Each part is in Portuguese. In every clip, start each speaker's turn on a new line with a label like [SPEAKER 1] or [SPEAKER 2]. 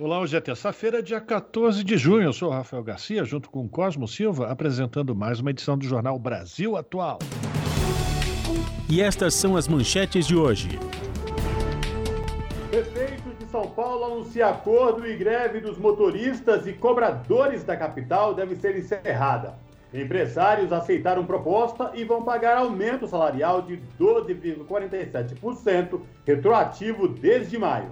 [SPEAKER 1] Olá, hoje é terça-feira, dia 14 de junho. Eu sou Rafael Garcia, junto com Cosmo Silva, apresentando mais uma edição do Jornal Brasil Atual.
[SPEAKER 2] E estas são as manchetes de hoje.
[SPEAKER 3] Prefeito de São Paulo anuncia acordo e greve dos motoristas e cobradores da capital deve ser encerrada. Empresários aceitaram proposta e vão pagar aumento salarial de 12,47%, retroativo desde maio.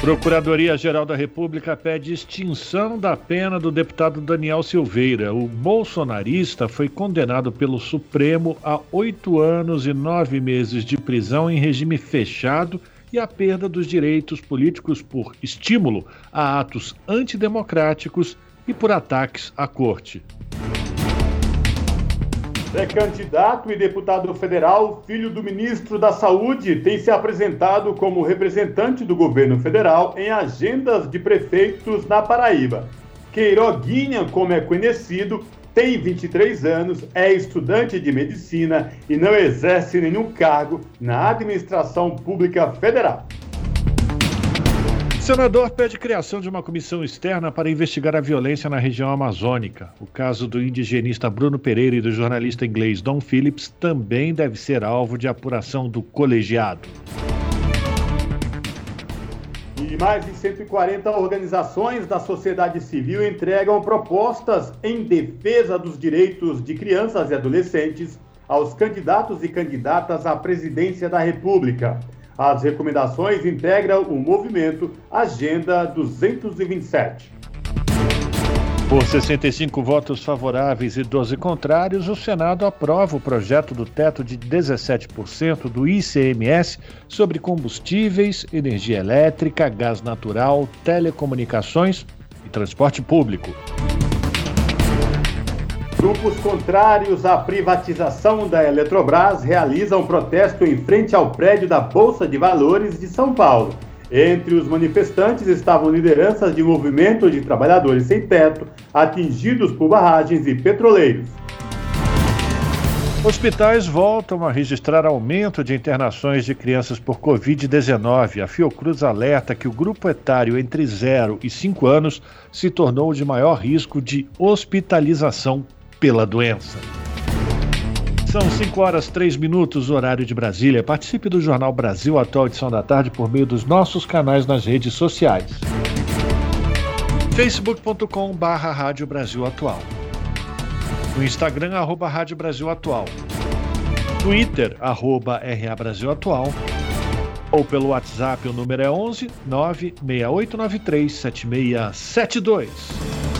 [SPEAKER 1] Procuradoria-Geral da República pede extinção da pena do deputado Daniel Silveira. O bolsonarista foi condenado pelo Supremo a oito anos e nove meses de prisão em regime fechado e a perda dos direitos políticos por estímulo a atos antidemocráticos e por ataques à corte.
[SPEAKER 3] É candidato e deputado federal, filho do ministro da Saúde, tem se apresentado como representante do governo federal em agendas de prefeitos na Paraíba. Queiroguinha, como é conhecido, tem 23 anos, é estudante de medicina e não exerce nenhum cargo na administração pública federal
[SPEAKER 1] senador pede criação de uma comissão externa para investigar a violência na região amazônica. O caso do indigenista Bruno Pereira e do jornalista inglês Don Phillips também deve ser alvo de apuração do colegiado.
[SPEAKER 3] E mais de 140 organizações da sociedade civil entregam propostas em defesa dos direitos de crianças e adolescentes aos candidatos e candidatas à presidência da República. As recomendações integram o movimento Agenda 227.
[SPEAKER 1] Por 65 votos favoráveis e 12 contrários, o Senado aprova o projeto do teto de 17% do ICMS sobre combustíveis, energia elétrica, gás natural, telecomunicações e transporte público.
[SPEAKER 3] Grupos contrários à privatização da Eletrobras realizam protesto em frente ao prédio da Bolsa de Valores de São Paulo. Entre os manifestantes estavam lideranças de movimento de trabalhadores sem teto, atingidos por barragens e petroleiros.
[SPEAKER 1] Hospitais voltam a registrar aumento de internações de crianças por Covid-19. A Fiocruz alerta que o grupo etário entre 0 e 5 anos se tornou de maior risco de hospitalização pela doença. São 5 horas 3 minutos, horário de Brasília. Participe do Jornal Brasil Atual Edição da Tarde por meio dos nossos canais nas redes sociais. facebook.com barra Rádio Brasil Atual. No Instagram, arroba Rádio Brasil Atual. Twitter, arroba RA Brasil Atual. Ou pelo WhatsApp, o número é 11 96893 7672.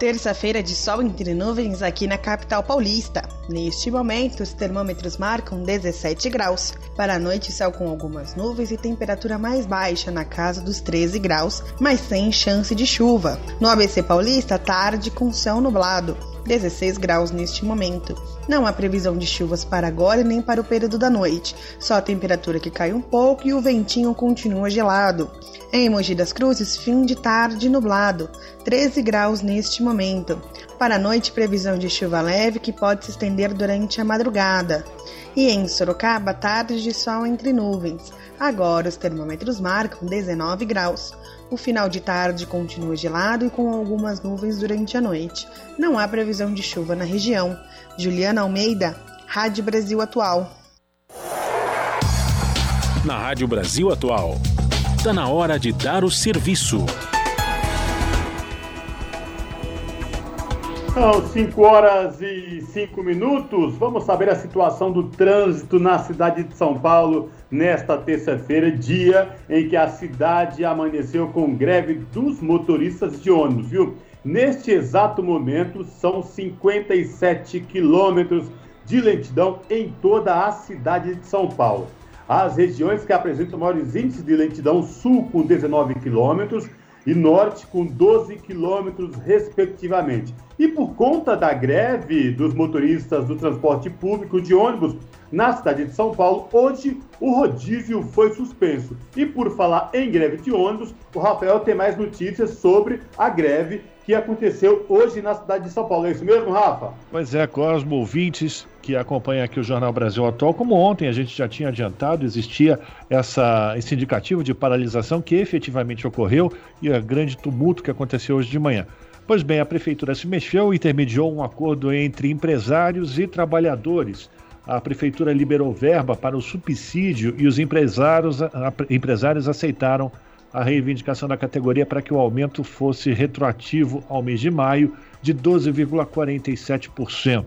[SPEAKER 4] Terça-feira de sol entre nuvens aqui na capital paulista. Neste momento, os termômetros marcam 17 graus. Para a noite, céu com algumas nuvens e temperatura mais baixa na casa dos 13 graus, mas sem chance de chuva. No ABC Paulista, tarde com céu nublado. 16 graus neste momento. Não há previsão de chuvas para agora e nem para o período da noite. Só a temperatura que cai um pouco e o ventinho continua gelado. Em Mogi das Cruzes, fim de tarde nublado, 13 graus neste momento. Para a noite, previsão de chuva leve que pode se estender durante a madrugada. E em Sorocaba, tarde de sol entre nuvens. Agora os termômetros marcam 19 graus. O final de tarde continua gelado e com algumas nuvens durante a noite. Não há previsão de chuva na região. Juliana Almeida, Rádio Brasil Atual.
[SPEAKER 2] Na Rádio Brasil Atual, está na hora de dar o serviço.
[SPEAKER 3] São 5 horas e 5 minutos. Vamos saber a situação do trânsito na cidade de São Paulo nesta terça-feira, dia em que a cidade amanheceu com greve dos motoristas de ônibus, viu? Neste exato momento, são 57 quilômetros de lentidão em toda a cidade de São Paulo. As regiões que apresentam maiores índices de lentidão, sul com 19 quilômetros, e norte com 12 quilômetros, respectivamente. E por conta da greve dos motoristas do transporte público de ônibus na cidade de São Paulo, hoje o rodízio foi suspenso. E por falar em greve de ônibus, o Rafael tem mais notícias sobre a greve que aconteceu hoje na cidade de São Paulo. É isso mesmo, Rafa?
[SPEAKER 1] Pois é, Cosmo, ouvintes que acompanham aqui o Jornal Brasil Atual, como ontem a gente já tinha adiantado, existia essa, esse indicativo de paralisação que efetivamente ocorreu e o grande tumulto que aconteceu hoje de manhã. Pois bem, a prefeitura se mexeu e intermediou um acordo entre empresários e trabalhadores. A prefeitura liberou verba para o subsídio e os empresários, empresários aceitaram a reivindicação da categoria para que o aumento fosse retroativo ao mês de maio de 12,47%.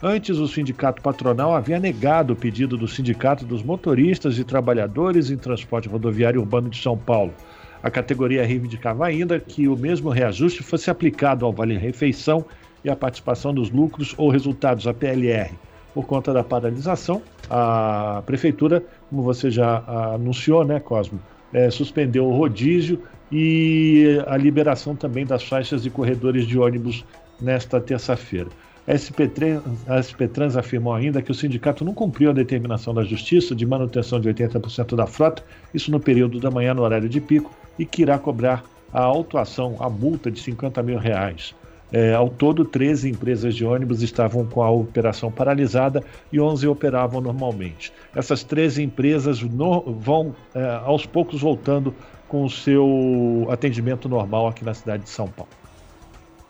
[SPEAKER 1] Antes, o sindicato patronal havia negado o pedido do Sindicato dos Motoristas e Trabalhadores em Transporte Rodoviário Urbano de São Paulo. A categoria reivindicava ainda que o mesmo reajuste fosse aplicado ao vale-refeição e à participação dos lucros ou resultados, a PLR. Por conta da paralisação, a prefeitura, como você já anunciou, né, Cosmo, é, suspendeu o rodízio e a liberação também das faixas e corredores de ônibus nesta terça-feira. A SP, Trans, a SP Trans afirmou ainda que o sindicato não cumpriu a determinação da Justiça de manutenção de 80% da frota, isso no período da manhã no horário de pico, e que irá cobrar a autuação, a multa de 50 mil reais. É, ao todo, 13 empresas de ônibus estavam com a operação paralisada e 11 operavam normalmente. Essas 13 empresas no, vão, é, aos poucos, voltando com o seu atendimento normal aqui na cidade de São Paulo.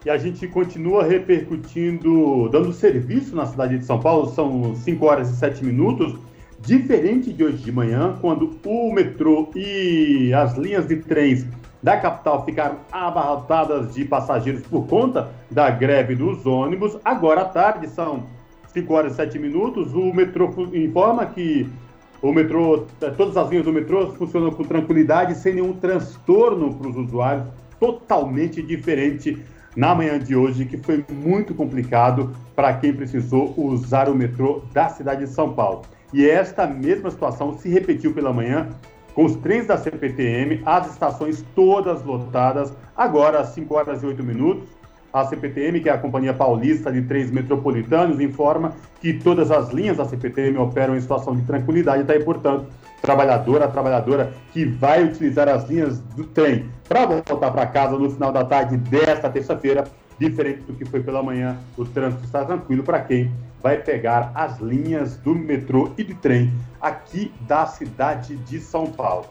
[SPEAKER 3] E a gente continua repercutindo, dando serviço na cidade de São Paulo, são 5 horas e 7 minutos. Diferente de hoje de manhã, quando o metrô e as linhas de trens da capital ficaram abarrotadas de passageiros por conta da greve dos ônibus. Agora à tarde, são 5 horas e 7 minutos, o metrô informa que o metrô, eh, todas as linhas do metrô funcionam com tranquilidade, sem nenhum transtorno para os usuários, totalmente diferente na manhã de hoje, que foi muito complicado para quem precisou usar o metrô da cidade de São Paulo. E esta mesma situação se repetiu pela manhã com os trens da CPTM, as estações todas lotadas, agora às 5 horas e 8 minutos. A CPTM, que é a Companhia Paulista de Trens Metropolitanos, informa que todas as linhas da CPTM operam em situação de tranquilidade, tá aí, portanto, trabalhadora a trabalhadora que vai utilizar as linhas do trem para voltar para casa no final da tarde desta terça-feira, diferente do que foi pela manhã, o trânsito está tranquilo para quem vai pegar as linhas do metrô e de trem aqui da cidade de São Paulo.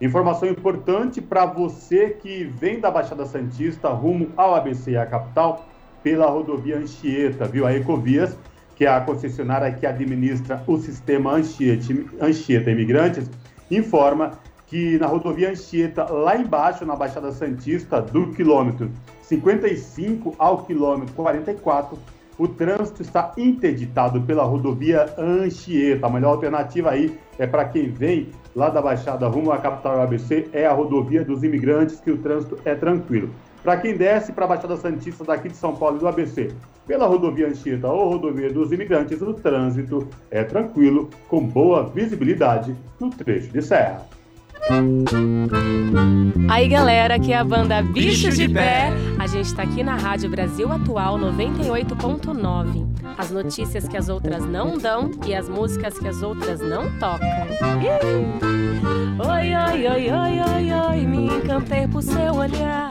[SPEAKER 3] Informação importante para você que vem da Baixada Santista rumo ao ABC, a capital, pela rodovia Anchieta, viu? A Ecovias, que é a concessionária que administra o sistema Anchieta, Anchieta Imigrantes, informa que na rodovia Anchieta, lá embaixo, na Baixada Santista, do quilômetro 55 ao quilômetro 44, o trânsito está interditado pela rodovia Anchieta. A melhor alternativa aí é para quem vem lá da Baixada rumo à capital ABC, é a rodovia dos imigrantes, que o trânsito é tranquilo. Para quem desce para a Baixada Santista daqui de São Paulo e do ABC, pela rodovia Anchieta ou rodovia dos imigrantes, o trânsito é tranquilo, com boa visibilidade no trecho de serra.
[SPEAKER 5] Aí galera, aqui é a banda Bicho de Pé. A gente tá aqui na Rádio Brasil Atual 98.9. As notícias que as outras não dão e as músicas que as outras não tocam. Oi, oi, oi, oi, oi, oi, me encantei por seu olhar.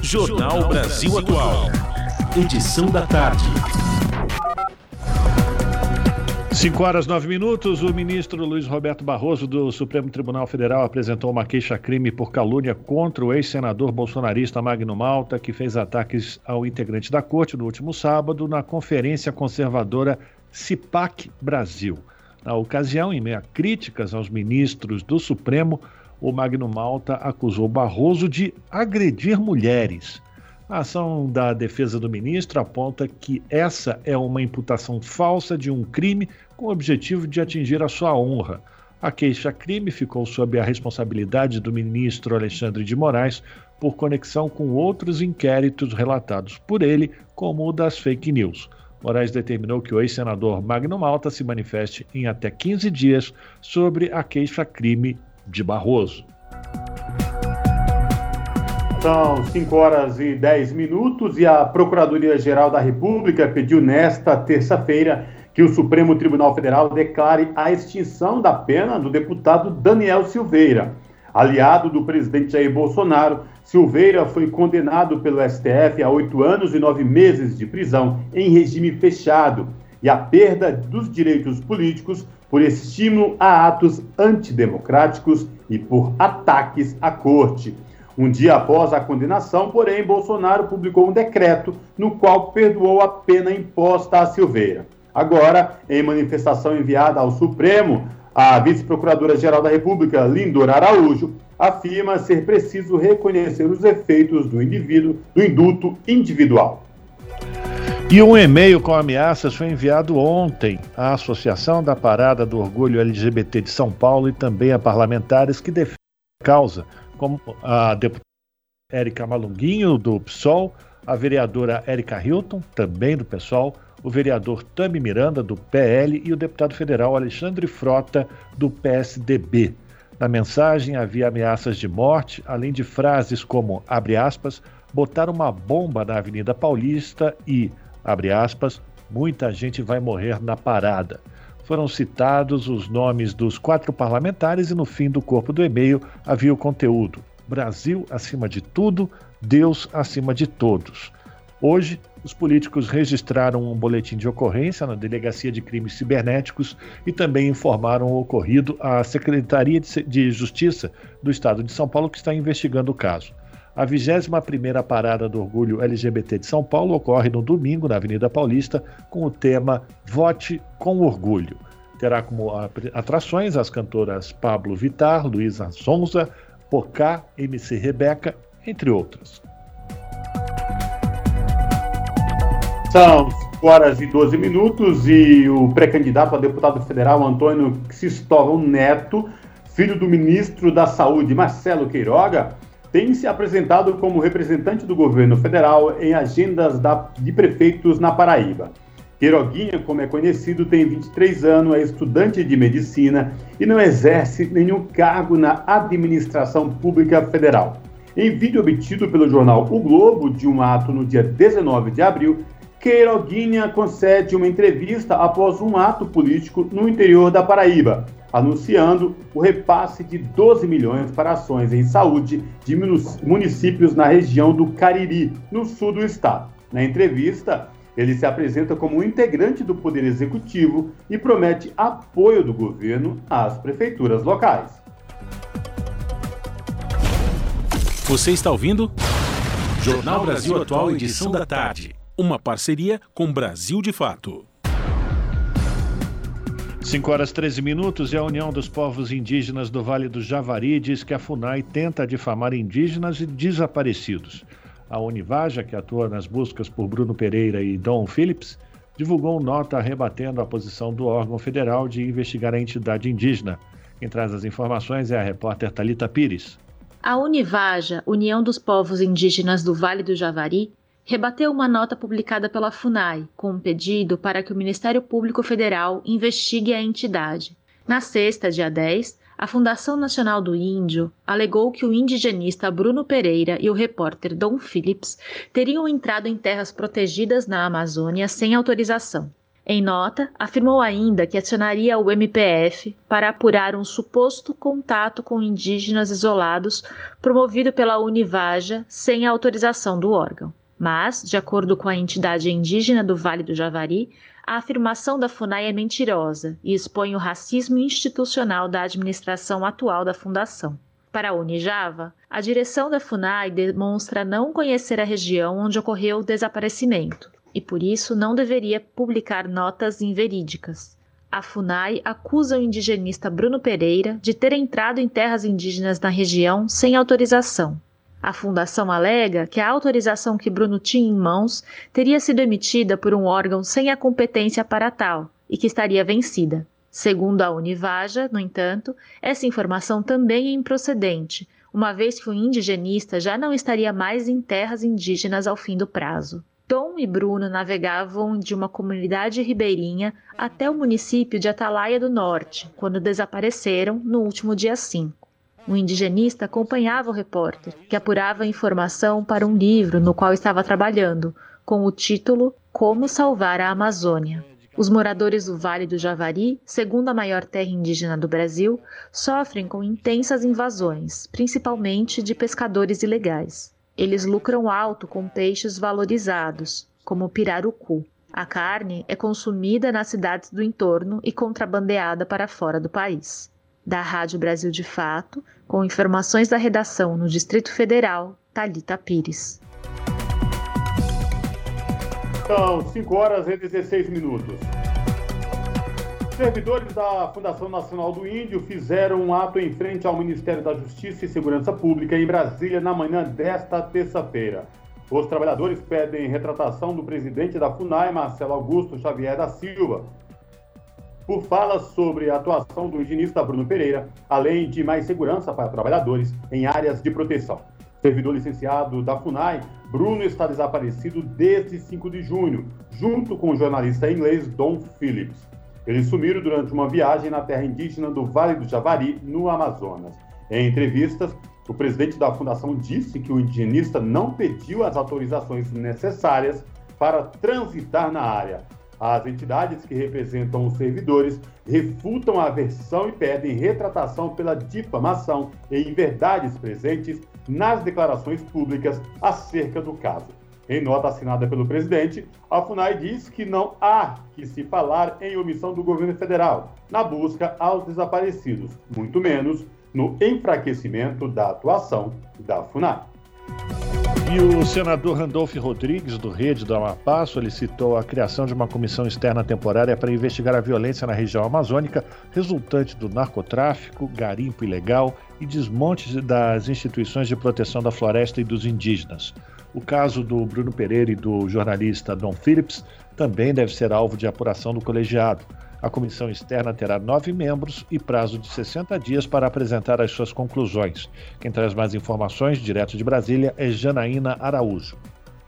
[SPEAKER 2] Jornal Brasil Atual. Edição da tarde.
[SPEAKER 1] 5 horas 9 minutos, o ministro Luiz Roberto Barroso do Supremo Tribunal Federal apresentou uma queixa-crime por calúnia contra o ex-senador bolsonarista Magno Malta, que fez ataques ao integrante da corte no último sábado na conferência conservadora CIPAC Brasil. Na ocasião, em meio a críticas aos ministros do Supremo, o Magno Malta acusou Barroso de agredir mulheres. A ação da defesa do ministro aponta que essa é uma imputação falsa de um crime com o objetivo de atingir a sua honra. A queixa-crime ficou sob a responsabilidade do ministro Alexandre de Moraes por conexão com outros inquéritos relatados por ele, como o das fake news. Moraes determinou que o ex-senador Magno Malta se manifeste em até 15 dias sobre a queixa-crime de Barroso.
[SPEAKER 3] São 5 horas e 10 minutos e a Procuradoria-Geral da República pediu nesta terça-feira que o Supremo Tribunal Federal declare a extinção da pena do deputado Daniel Silveira. Aliado do presidente Jair Bolsonaro, Silveira foi condenado pelo STF a oito anos e nove meses de prisão em regime fechado e a perda dos direitos políticos por estímulo a atos antidemocráticos e por ataques à corte. Um dia após a condenação, porém, Bolsonaro publicou um decreto no qual perdoou a pena imposta a Silveira. Agora, em manifestação enviada ao Supremo, a vice-procuradora-geral da República, Lindor Araújo, afirma ser preciso reconhecer os efeitos do indivíduo, do individual.
[SPEAKER 1] E um e-mail com ameaças foi enviado ontem à Associação da Parada do Orgulho LGBT de São Paulo e também a parlamentares que defendem a causa como a deputada Érica Malunguinho, do PSOL, a vereadora Érica Hilton, também do PSOL, o vereador Tami Miranda, do PL, e o deputado federal Alexandre Frota, do PSDB. Na mensagem havia ameaças de morte, além de frases como, abre aspas, botar uma bomba na Avenida Paulista e, abre aspas, muita gente vai morrer na parada foram citados os nomes dos quatro parlamentares e no fim do corpo do e-mail havia o conteúdo: Brasil acima de tudo, Deus acima de todos. Hoje, os políticos registraram um boletim de ocorrência na Delegacia de Crimes Cibernéticos e também informaram o ocorrido à Secretaria de Justiça do Estado de São Paulo, que está investigando o caso. A 21ª Parada do Orgulho LGBT de São Paulo ocorre no domingo na Avenida Paulista com o tema Vote com Orgulho. Terá como atrações as cantoras Pablo Vitar, Luísa Sonza, Pocá, MC Rebeca, entre outras.
[SPEAKER 3] São 5 horas e 12 minutos e o pré-candidato a deputado federal Antônio Cristóvão Neto, filho do ministro da Saúde Marcelo Queiroga, tem se apresentado como representante do governo federal em agendas da, de prefeitos na Paraíba. Queiroguinha, como é conhecido, tem 23 anos, é estudante de medicina e não exerce nenhum cargo na administração pública federal. Em vídeo obtido pelo jornal O Globo, de um ato no dia 19 de abril, Queiroguinha concede uma entrevista após um ato político no interior da Paraíba, anunciando o repasse de 12 milhões para ações em saúde de municípios na região do Cariri, no sul do estado. Na entrevista, ele se apresenta como um integrante do Poder Executivo e promete apoio do governo às prefeituras locais.
[SPEAKER 2] Você está ouvindo? Jornal Brasil Atual, edição da tarde. Uma parceria com Brasil de Fato.
[SPEAKER 1] 5 horas 13 minutos e a União dos Povos Indígenas do Vale do Javari diz que a FUNAI tenta difamar indígenas e desaparecidos. A Univaja, que atua nas buscas por Bruno Pereira e Dom Phillips, divulgou nota rebatendo a posição do órgão federal de investigar a entidade indígena. Quem traz as informações é a repórter Talita Pires.
[SPEAKER 6] A Univaja, União dos Povos Indígenas do Vale do Javari, rebateu uma nota publicada pela FUNAI com um pedido para que o Ministério Público Federal investigue a entidade. Na sexta, dia 10, a Fundação Nacional do Índio alegou que o indigenista Bruno Pereira e o repórter Dom Phillips teriam entrado em terras protegidas na Amazônia sem autorização. Em nota, afirmou ainda que acionaria o MPF para apurar um suposto contato com indígenas isolados promovido pela Univaja sem autorização do órgão. Mas, de acordo com a entidade indígena do Vale do Javari, a afirmação da FUNAI é mentirosa e expõe o racismo institucional da administração atual da fundação. Para a Unijava, a direção da FUNAI demonstra não conhecer a região onde ocorreu o desaparecimento e, por isso, não deveria publicar notas inverídicas. A FUNAI acusa o indigenista Bruno Pereira de ter entrado em terras indígenas na região sem autorização A fundação alega que a autorização que Bruno tinha em mãos teria sido emitida por um órgão sem a competência para tal e que estaria vencida. Segundo a Univaja, no entanto, essa informação também é improcedente, uma vez que o indigenista já não estaria mais em terras indígenas ao fim do prazo. Tom e Bruno navegavam de uma comunidade ribeirinha até o município de Atalaia do Norte, quando desapareceram no último dia 5. O indigenista acompanhava o repórter, que apurava informação para um livro no qual estava trabalhando, com o título Como Salvar a Amazônia. Os moradores do Vale do Javari, segunda maior terra indígena do Brasil, sofrem com intensas invasões, principalmente de pescadores ilegais. Eles lucram alto com peixes valorizados, como o pirarucu. A carne é consumida nas cidades do entorno e contrabandeada para fora do país. Da Rádio Brasil de Fato, com informações da redação no Distrito Federal, Talita Pires.
[SPEAKER 3] São 5 horas e 16 minutos. Servidores da Fundação Nacional do Índio fizeram um ato em frente ao Ministério da Justiça e Segurança Pública em Brasília na manhã desta terça-feira. Os trabalhadores pedem retratação do presidente da FUNAI, Marcelo Augusto Xavier da Silva, por falas sobre a atuação do higienista Bruno Pereira, além de mais segurança para trabalhadores em áreas de proteção. Servidor licenciado da FUNAI, Bruno está desaparecido desde 5 de junho, junto com o jornalista inglês Don Phillips. Eles sumiram durante uma viagem na terra indígena do Vale do Javari, no Amazonas. Em entrevistas, o presidente da fundação disse que o indigenista não pediu as autorizações necessárias para transitar na área. As entidades que representam os servidores refutam a versão e pedem retratação pela difamação e inverdades presentes nas declarações públicas acerca do caso. Em nota assinada pelo presidente, a FUNAI diz que não há que se falar em omissão do governo federal na busca aos desaparecidos, muito menos no enfraquecimento da atuação da FUNAI.
[SPEAKER 1] E o senador Randolph Rodrigues, do Rede do Amapá, solicitou a criação de uma comissão externa temporária para investigar a violência na região amazônica resultante do narcotráfico, garimpo ilegal e desmonte das instituições de proteção da floresta e dos indígenas. O caso do Bruno Pereira e do jornalista Don Phillips também deve ser alvo de apuração do colegiado. A comissão externa terá nove membros e prazo de 60 dias para apresentar as suas conclusões. Quem traz mais informações, direto de Brasília, é Janaína Araújo.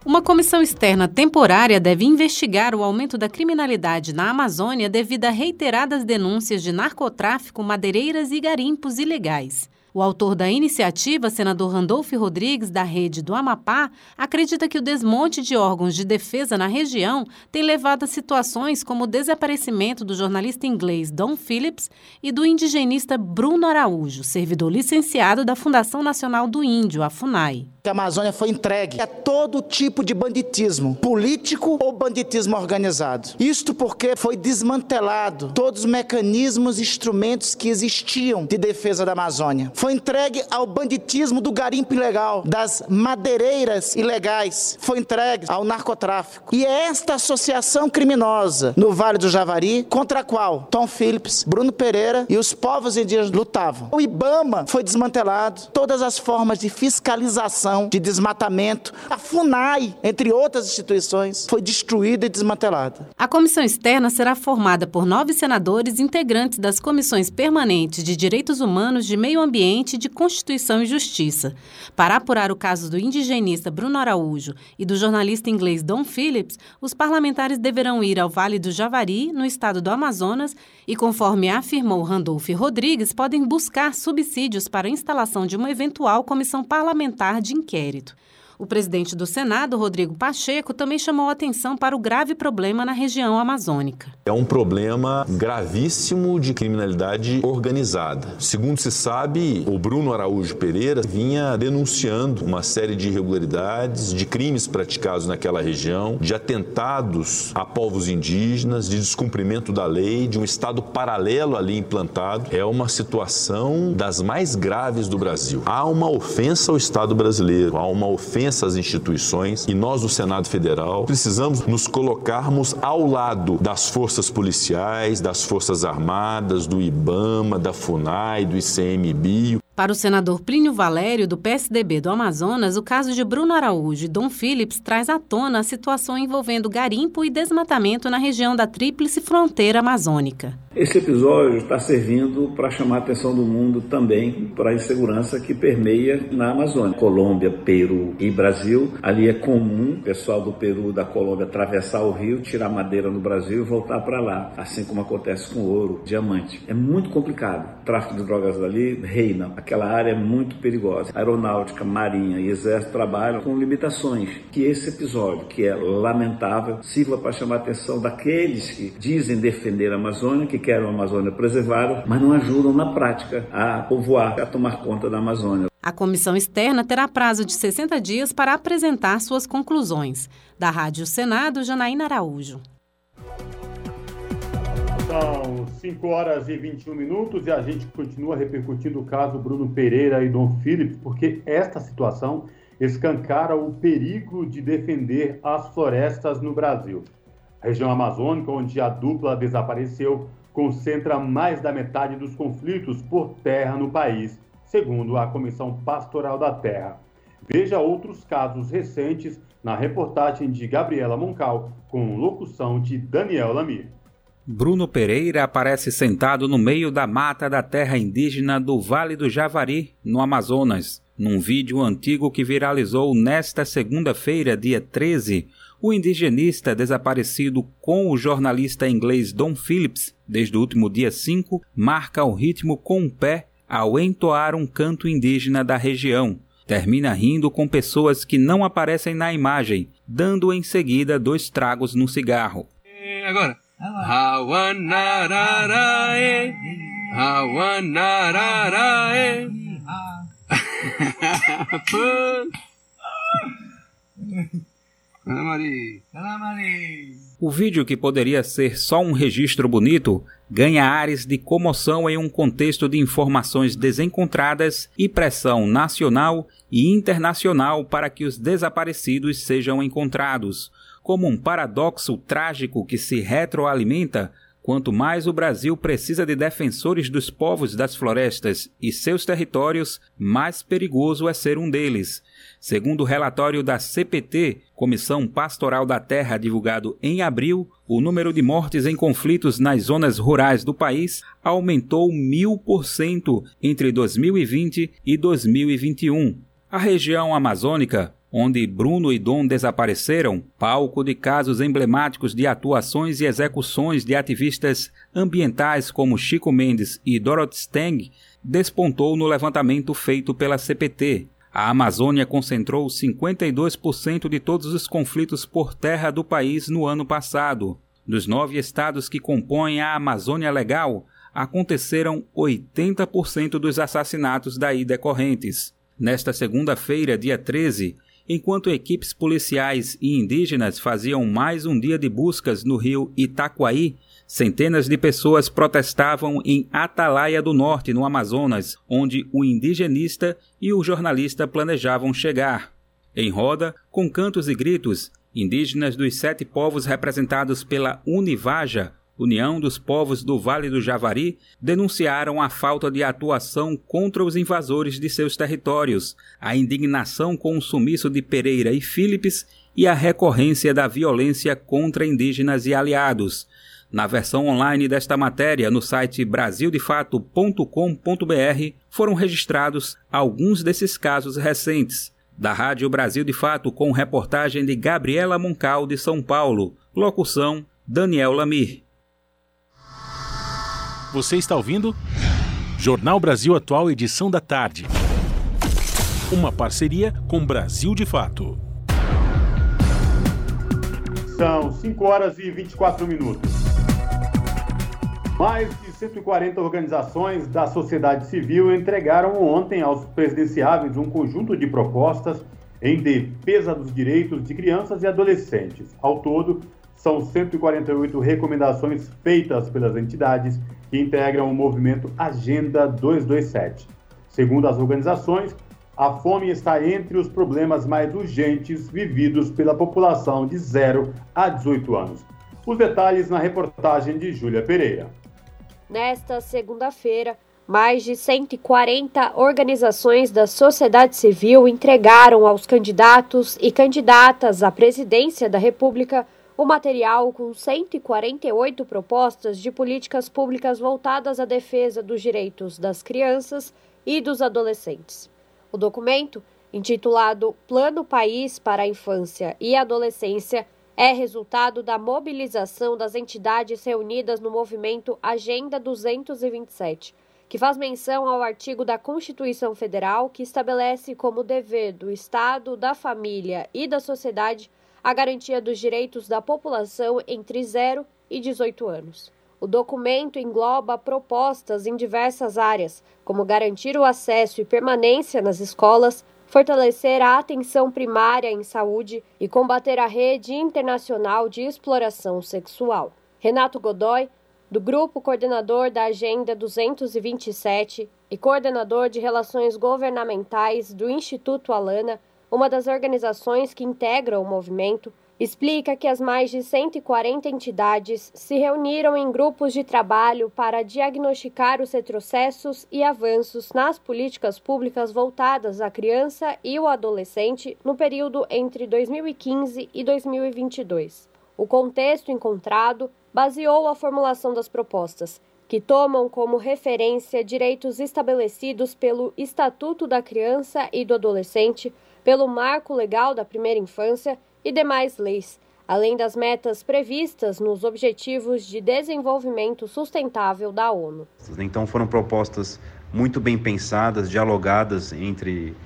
[SPEAKER 7] Uma comissão externa temporária deve investigar o aumento da criminalidade na Amazônia devido a reiteradas denúncias de narcotráfico, madeireiras e garimpos ilegais. O autor da iniciativa, senador Randolph Rodrigues, da Rede do Amapá, acredita que o desmonte de órgãos de defesa na região tem levado a situações como o desaparecimento do jornalista inglês Don Phillips e do indigenista Bruno Araújo, servidor licenciado da Fundação Nacional do Índio, a FUNAI
[SPEAKER 8] a Amazônia foi entregue a todo tipo de banditismo, político ou banditismo organizado. Isto porque foi desmantelado todos os mecanismos e instrumentos que existiam de defesa da Amazônia. Foi entregue ao banditismo do garimpo ilegal, das madeireiras ilegais, foi entregue ao narcotráfico. E é esta associação criminosa no Vale do Javari contra a qual Tom Phillips, Bruno Pereira e os povos indígenas lutavam. O IBAMA foi desmantelado, todas as formas de fiscalização de desmatamento. A FUNAI, entre outras instituições, foi destruída e desmantelada.
[SPEAKER 7] A comissão externa será formada por nove senadores integrantes das comissões permanentes de Direitos Humanos, de Meio Ambiente, de Constituição e Justiça. Para apurar o caso do indigenista Bruno Araújo e do jornalista inglês Don Phillips, os parlamentares deverão ir ao Vale do Javari, no estado do Amazonas, e, conforme afirmou Randolph Rodrigues, podem buscar subsídios para a instalação de uma eventual comissão parlamentar de inquérito. O presidente do Senado, Rodrigo Pacheco, também chamou atenção para o grave problema na região amazônica.
[SPEAKER 9] É um problema gravíssimo de criminalidade organizada. Segundo se sabe, o Bruno Araújo Pereira vinha denunciando uma série de irregularidades, de crimes praticados naquela região, de atentados a povos indígenas, de descumprimento da lei, de um Estado paralelo ali implantado. É uma situação das mais graves do Brasil. Há uma ofensa ao Estado brasileiro, há uma ofensa essas instituições e nós, do Senado Federal, precisamos nos colocarmos ao lado das forças policiais, das Forças Armadas, do IBAMA, da FUNAI, do ICMBio.
[SPEAKER 7] Para o senador Plínio Valério, do PSDB do Amazonas, o caso de Bruno Araújo e Dom Phillips traz à tona a situação envolvendo garimpo e desmatamento na região da tríplice fronteira amazônica.
[SPEAKER 10] Esse episódio está servindo para chamar a atenção do mundo também para a insegurança que permeia na Amazônia. Colômbia, Peru e Brasil. Ali é comum o pessoal do Peru da Colômbia atravessar o rio, tirar madeira no Brasil e voltar para lá, assim como acontece com ouro, diamante. É muito complicado. O tráfico de drogas ali reina. Aquela área é muito perigosa. aeronáutica, marinha e exército trabalham com limitações. Que esse episódio, que é lamentável, sirva para chamar a atenção daqueles que dizem defender a Amazônia, que querem a Amazônia preservada, mas não ajudam na prática a povoar, a tomar conta da Amazônia.
[SPEAKER 7] A comissão externa terá prazo de 60 dias para apresentar suas conclusões. Da Rádio Senado, Janaína Araújo.
[SPEAKER 3] São 5 horas e 21 minutos e a gente continua repercutindo o caso Bruno Pereira e Dom Phillips, porque esta situação escancara o perigo de defender as florestas no Brasil. A região amazônica, onde a dupla desapareceu, concentra mais da metade dos conflitos por terra no país, segundo a Comissão Pastoral da Terra. Veja outros casos recentes na reportagem de Gabriela Moncal, com locução de Daniel Lamir.
[SPEAKER 11] Bruno Pereira aparece sentado no meio da mata da terra indígena do Vale do Javari, no Amazonas. Num vídeo antigo que viralizou nesta segunda-feira, dia 13, o indigenista desaparecido com o jornalista inglês Don Phillips, desde o último dia 5, marca o ritmo com o pé ao entoar um canto indígena da região. Termina rindo com pessoas que não aparecem na imagem, dando em seguida dois tragos no cigarro.
[SPEAKER 12] E agora. Hawanararae, Hawanararae.
[SPEAKER 11] O vídeo, que poderia ser só um registro bonito, ganha ares de comoção em um contexto de informações desencontradas e pressão nacional e internacional para que os desaparecidos sejam encontrados, como um paradoxo trágico que se retroalimenta Quanto mais o Brasil precisa de defensores dos povos das florestas e seus territórios, mais perigoso é ser um deles. Segundo o relatório da CPT, Comissão Pastoral da Terra, divulgado em abril, o número de mortes em conflitos nas zonas rurais do país aumentou mil por cento entre 2020 e 2021. A região amazônica onde Bruno e Dom desapareceram, palco de casos emblemáticos de atuações e execuções de ativistas ambientais como Chico Mendes e Dorothy Stang, despontou no levantamento feito pela CPT. A Amazônia concentrou 52% de todos os conflitos por terra do país no ano passado. Dos nove estados que compõem a Amazônia Legal, aconteceram 80% dos assassinatos daí decorrentes. Nesta segunda-feira, dia 13, enquanto equipes policiais e indígenas faziam mais um dia de buscas no rio Itaquaí, centenas de pessoas protestavam em Atalaia do Norte, no Amazonas, onde o indigenista e o jornalista planejavam chegar. Em roda, com cantos e gritos, indígenas dos sete povos representados pela Univaja, União dos Povos do Vale do Javari, denunciaram a falta de atuação contra os invasores de seus territórios, a indignação com o sumiço de Pereira e Philips e a recorrência da violência contra indígenas e aliados. Na versão online desta matéria, no site brasildefato.com.br, foram registrados alguns desses casos recentes. Da Rádio Brasil de Fato, com reportagem de Gabriela Moncal, de São Paulo. Locução: Daniel Lamir.
[SPEAKER 2] Você está ouvindo? Jornal Brasil Atual, edição da tarde. Uma parceria com Brasil de Fato.
[SPEAKER 3] São 5 horas e 24 minutos. Mais de 140 organizações da sociedade civil entregaram ontem aos presidenciáveis um conjunto de propostas em defesa dos direitos de crianças e adolescentes. Ao todo, são 148 recomendações feitas pelas entidades que integram o movimento Agenda 227. Segundo as organizações, a fome está entre os problemas mais urgentes vividos pela população de 0 a 18 anos. Os detalhes na reportagem de Júlia Pereira.
[SPEAKER 13] Nesta segunda-feira, mais de 140 organizações da sociedade civil entregaram aos candidatos e candidatas à presidência da República o material com 148 propostas de políticas públicas voltadas à defesa dos direitos das crianças e dos adolescentes. O documento, intitulado Plano País para a Infância e Adolescência, é resultado da mobilização das entidades reunidas no movimento Agenda 227 que faz menção ao artigo da Constituição Federal que estabelece como dever do Estado, da família e da sociedade a garantia dos direitos da população entre 0 e 18 anos. O documento engloba propostas em diversas áreas, como garantir o acesso e permanência nas escolas, fortalecer a atenção primária em saúde e combater a rede internacional de exploração sexual. Renato Godoy, do Grupo Coordenador da Agenda 227 e coordenador de Relações Governamentais do Instituto Alana, uma das organizações que integram o movimento, explica que as mais de 140 entidades se reuniram em grupos de trabalho para diagnosticar os retrocessos e avanços nas políticas públicas voltadas à criança e o adolescente no período entre 2015 e 2022. O contexto encontrado baseou a formulação das propostas, que tomam como referência direitos estabelecidos pelo Estatuto da Criança e do Adolescente, pelo Marco Legal da Primeira Infância e demais leis, além das metas previstas nos Objetivos de Desenvolvimento Sustentável da ONU.
[SPEAKER 14] Então foram propostas muito bem pensadas, dialogadas entre,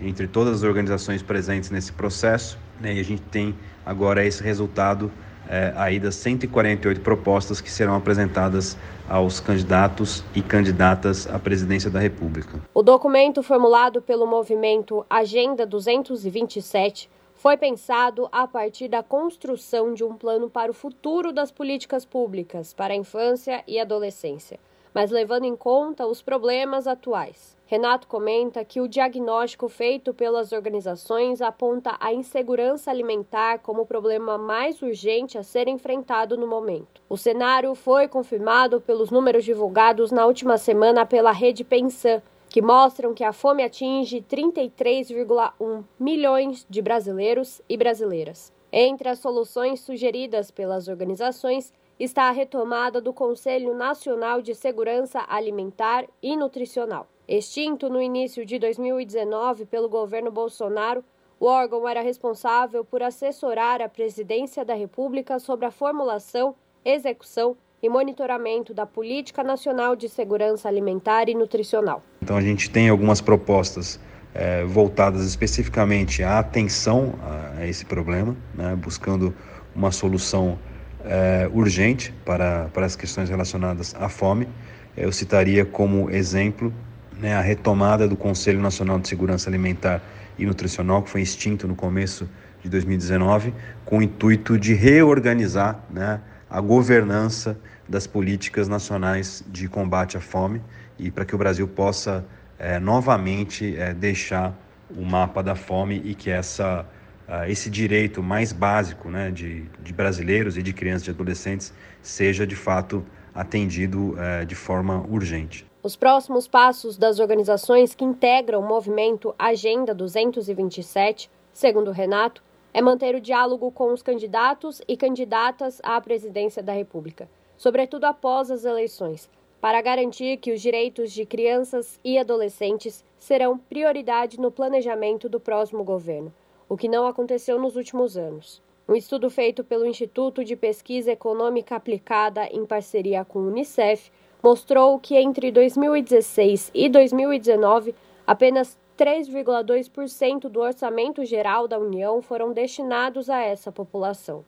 [SPEAKER 14] entre todas as organizações presentes nesse processo, né? e a gente tem agora esse resultado é, aí das 148 propostas que serão apresentadas aos candidatos e candidatas à presidência da República.
[SPEAKER 13] O documento formulado pelo movimento Agenda 227 foi pensado a partir da construção de um plano para o futuro das políticas públicas para a infância e adolescência, mas levando em conta os problemas atuais. Renato comenta que o diagnóstico feito pelas organizações aponta a insegurança alimentar como o problema mais urgente a ser enfrentado no momento. O cenário foi confirmado pelos números divulgados na última semana pela rede Pensan, que mostram que a fome atinge 33,1 milhões de brasileiros e brasileiras. Entre as soluções sugeridas pelas organizações está a retomada do Conselho Nacional de Segurança Alimentar e Nutricional. Extinto no início de 2019 pelo governo Bolsonaro, o órgão era responsável por assessorar a Presidência da República sobre a formulação, execução e monitoramento da Política Nacional de Segurança Alimentar e Nutricional.
[SPEAKER 14] Então, a gente tem algumas propostas é, voltadas especificamente à atenção a, esse problema, né, buscando uma solução é, urgente para, para as questões relacionadas à fome. Eu citaria como exemplo né, a retomada do Conselho Nacional de Segurança Alimentar e Nutricional, que foi extinto no começo de 2019, com o intuito de reorganizar né, a governança das políticas nacionais de combate à fome e para que o Brasil possa é, novamente é, deixar o mapa da fome e que essa, uh, esse direito mais básico né, de, de brasileiros e de crianças e adolescentes seja de fato atendido de forma urgente.
[SPEAKER 13] Os próximos passos das organizações que integram o movimento Agenda 227, segundo Renato, é manter o diálogo com os candidatos e candidatas à presidência da República, sobretudo após as eleições, para garantir que os direitos de crianças e adolescentes serão prioridade no planejamento do próximo governo, o que não aconteceu nos últimos anos. Um estudo feito pelo Instituto de Pesquisa Econômica Aplicada em parceria com o Unicef mostrou que entre 2016 e 2019, apenas 3,2% do orçamento geral da União foram destinados a essa população.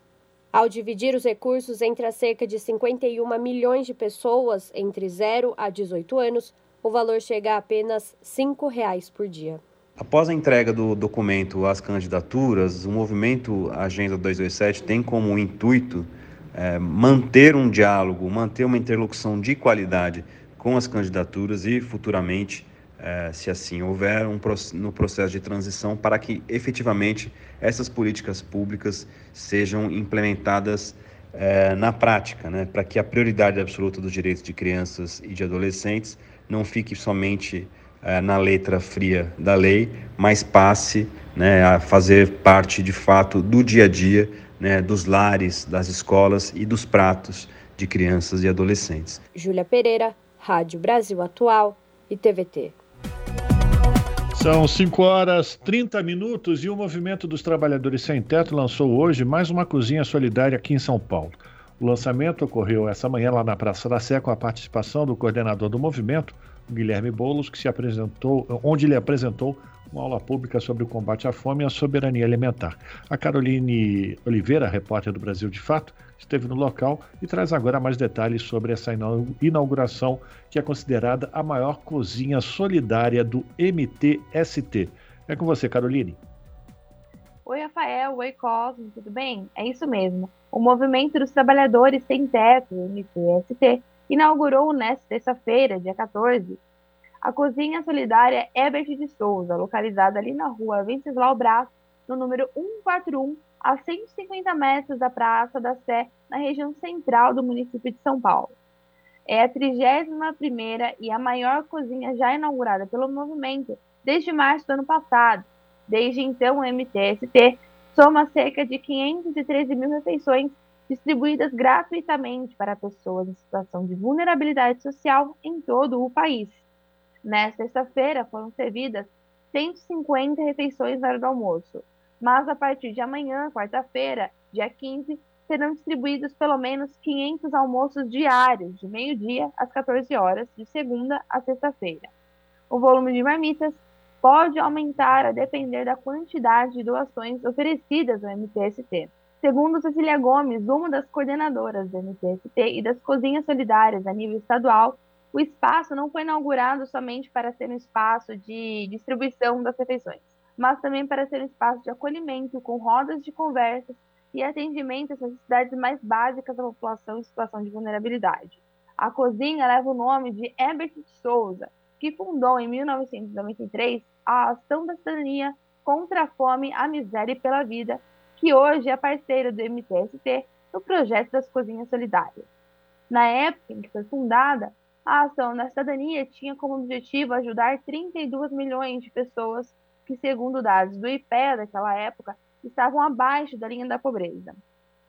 [SPEAKER 13] Ao dividir os recursos entre as cerca de 51 milhões de pessoas entre 0 a 18 anos, o valor chega a apenas R$ 5,00 por dia.
[SPEAKER 14] Após a entrega do documento às candidaturas, o movimento Agenda 227 tem como intuito é, manter um diálogo, manter uma interlocução de qualidade com as candidaturas e futuramente, é, se assim houver, um, no processo de transição para que efetivamente essas políticas públicas sejam implementadas é, na prática, né, para que a prioridade absoluta dos direitos de crianças e de adolescentes não fique somente é, na letra fria da lei, mas passe né, a fazer parte de fato do dia a dia né, dos lares, das escolas e dos pratos de crianças e adolescentes.
[SPEAKER 13] Júlia Pereira, Rádio Brasil Atual e TVT.
[SPEAKER 1] São 5 horas 30 minutos e o Movimento dos Trabalhadores Sem Teto lançou hoje mais uma cozinha solidária aqui em São Paulo. O lançamento ocorreu essa manhã lá na Praça da Sé com a participação do coordenador do movimento, Guilherme Boulos, que se apresentou, onde ele apresentou uma aula pública sobre o combate à fome e a soberania alimentar. A Caroline Oliveira, repórter do Brasil de Fato, esteve no local e traz agora mais detalhes sobre essa inauguração, que é considerada a maior cozinha solidária do MTST. É com você, Caroline.
[SPEAKER 15] Oi, Rafael. Oi, Cosmo. Tudo bem? É isso mesmo. O Movimento dos Trabalhadores Sem Teto, MTST, inaugurou nesta terça-feira, dia 14, a Cozinha Solidária Ebert de Souza, localizada ali na rua Venceslau Brás, no número 141, a 150 metros da Praça da Sé, na região central do município de São Paulo. É a 31ª e a maior cozinha já inaugurada pelo movimento desde março do ano passado. Desde então, o MTST soma cerca de 513 mil refeições distribuídas gratuitamente para pessoas em situação de vulnerabilidade social em todo o país. Nesta sexta-feira foram servidas 150 refeições na hora do almoço, mas a partir de amanhã, quarta-feira, dia 15, serão distribuídos pelo menos 500 almoços diários, de meio-dia às 14 horas, de segunda a sexta-feira. O volume de marmitas pode aumentar a depender da quantidade de doações oferecidas ao MTST. Segundo Cecília Gomes, uma das coordenadoras do MTST e das cozinhas solidárias a nível estadual, o espaço não foi inaugurado somente para ser um espaço de distribuição das refeições, mas também para ser um espaço de acolhimento com rodas de conversas e atendimento às necessidades mais básicas da população em situação de vulnerabilidade. A cozinha leva o nome de Herbert Souza, que fundou em 1993 a Ação da Cidadania contra a Fome, a Miséria e pela Vida, que hoje é parceira do MTST no projeto das Cozinhas Solidárias. Na época em que foi fundada, a ação da cidadania tinha como objetivo ajudar 32 milhões de pessoas que, segundo dados do IPEA daquela época, estavam abaixo da linha da pobreza.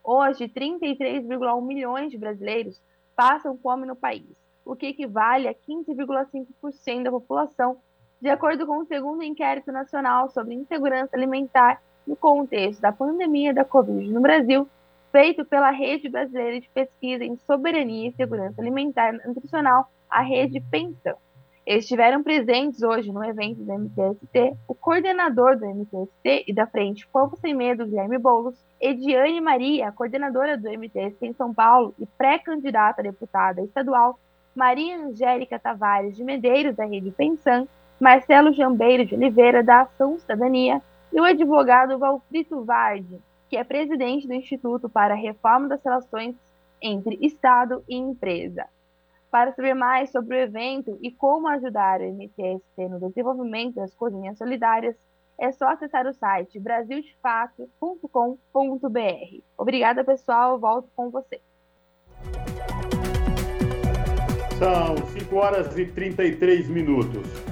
[SPEAKER 15] Hoje, 33,1 milhões de brasileiros passam fome no país, o que equivale a 15,5% da população, de acordo com o segundo inquérito nacional sobre insegurança alimentar no contexto da pandemia da Covid no Brasil, feito pela Rede Brasileira de Pesquisa em Soberania e Segurança Alimentar e Nutricional, a Rede Pensão. Estiveram presentes hoje no evento do MTST o coordenador do MTST e da Frente Povo Sem Medo, Guilherme Boulos, Ediane Maria, coordenadora do MTST em São Paulo e pré-candidata a deputada estadual, Maria Angélica Tavares de Medeiros, da Rede Pensão, Marcelo Jambeiro de Oliveira, da Ação Cidadania, e o advogado Valfrito Vardi, que é presidente do Instituto para a Reforma das Relações entre Estado e Empresa. Para saber mais sobre o evento e como ajudar o MTST no desenvolvimento das cozinhas solidárias, é só acessar o site brasildefato.com.br. Obrigada, pessoal. volto com você.
[SPEAKER 3] São 5 horas e 33 minutos.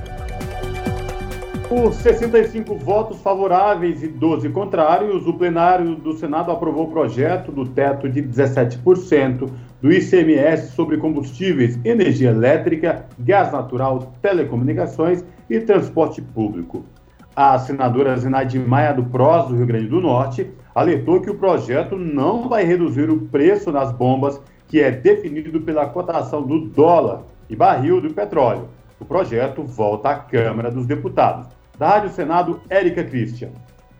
[SPEAKER 3] Por 65 votos favoráveis e 12 contrários, o plenário do Senado aprovou o projeto do teto de 17% do ICMS sobre combustíveis, energia elétrica, gás natural, telecomunicações e transporte público. A senadora Zenaide Maia do PROS do Rio Grande do Norte alertou que o projeto não vai reduzir o preço nas bombas, que é definido pela cotação do dólar e barril do petróleo. O projeto volta à Câmara dos Deputados. Da Rádio Senado, Érica Christian.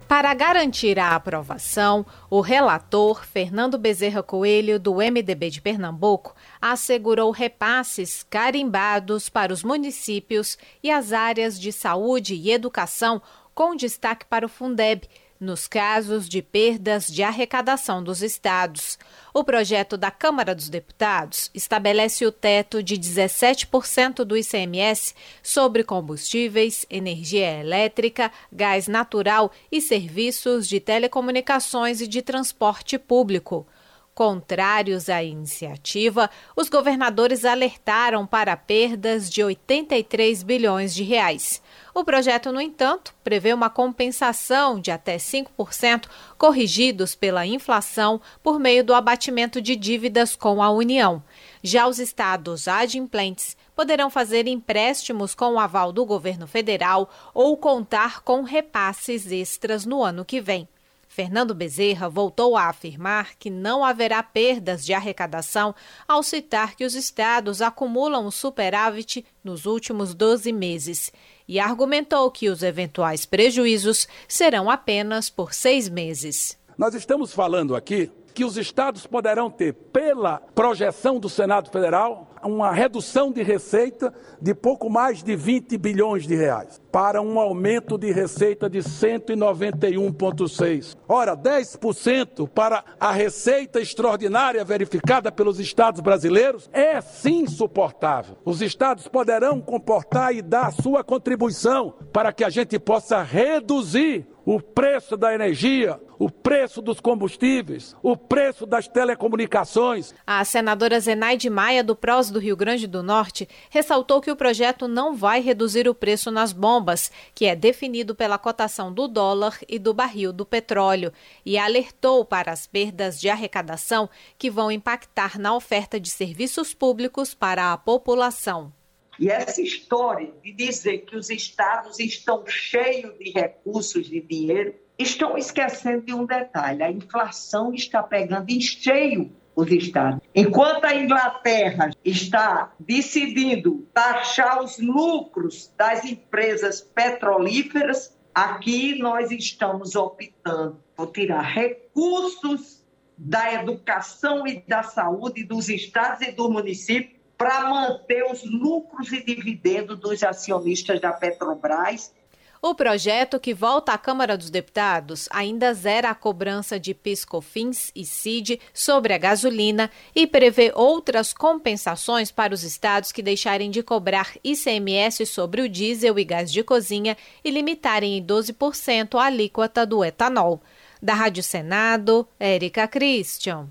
[SPEAKER 7] Para garantir a aprovação, o relator Fernando Bezerra Coelho, do MDB de Pernambuco, assegurou repasses carimbados para os municípios e as áreas de saúde e educação, com destaque para o Fundeb nos casos de perdas de arrecadação dos estados. O projeto da Câmara dos Deputados estabelece o teto de 17% do ICMS sobre combustíveis, energia elétrica, gás natural e serviços de telecomunicações e de transporte público. Contrários à iniciativa, os governadores alertaram para perdas de 83 bilhões de reais. O projeto, no entanto, prevê uma compensação de até 5% corrigidos pela inflação por meio do abatimento de dívidas com a União. Já os estados adimplentes poderão fazer empréstimos com o aval do governo federal ou contar com repasses extras no ano que vem. Fernando Bezerra voltou a afirmar que não haverá perdas de arrecadação ao citar que os estados acumulam superávit nos últimos 12 meses e argumentou que os eventuais prejuízos serão apenas por seis meses.
[SPEAKER 16] Nós estamos falando aqui que os estados poderão ter, pela projeção do Senado Federal, uma redução de receita de pouco mais de 20 bilhões de reais, para um aumento de receita de 191,6. Ora, 10% para a receita extraordinária verificada pelos estados brasileiros é sim suportável. Os estados poderão comportar e dar sua contribuição para que a gente possa reduzir o preço da energia, o preço dos combustíveis, o preço das telecomunicações.
[SPEAKER 7] A senadora Zenaide Maia, do PROS do Rio Grande do Norte, ressaltou que o projeto não vai reduzir o preço nas bombas, que é definido pela cotação do dólar e do barril do petróleo, e alertou para as perdas de arrecadação que vão impactar na oferta de serviços públicos para a população.
[SPEAKER 17] E essa história de dizer que os estados estão cheios de recursos, de dinheiro, estão esquecendo de um detalhe: a inflação está pegando em cheio os estados. Enquanto a Inglaterra está decidindo taxar os lucros das empresas petrolíferas, aqui nós estamos optando por tirar recursos da educação e da saúde dos estados e do município para manter os lucros e dividendos dos acionistas da Petrobras.
[SPEAKER 7] O projeto que volta à Câmara dos Deputados ainda zera a cobrança de PiscoFins e CID sobre a gasolina e prevê outras compensações para os estados que deixarem de cobrar ICMS sobre o diesel e gás de cozinha e limitarem em 12% a alíquota do etanol. Da Rádio Senado, Érica Christian.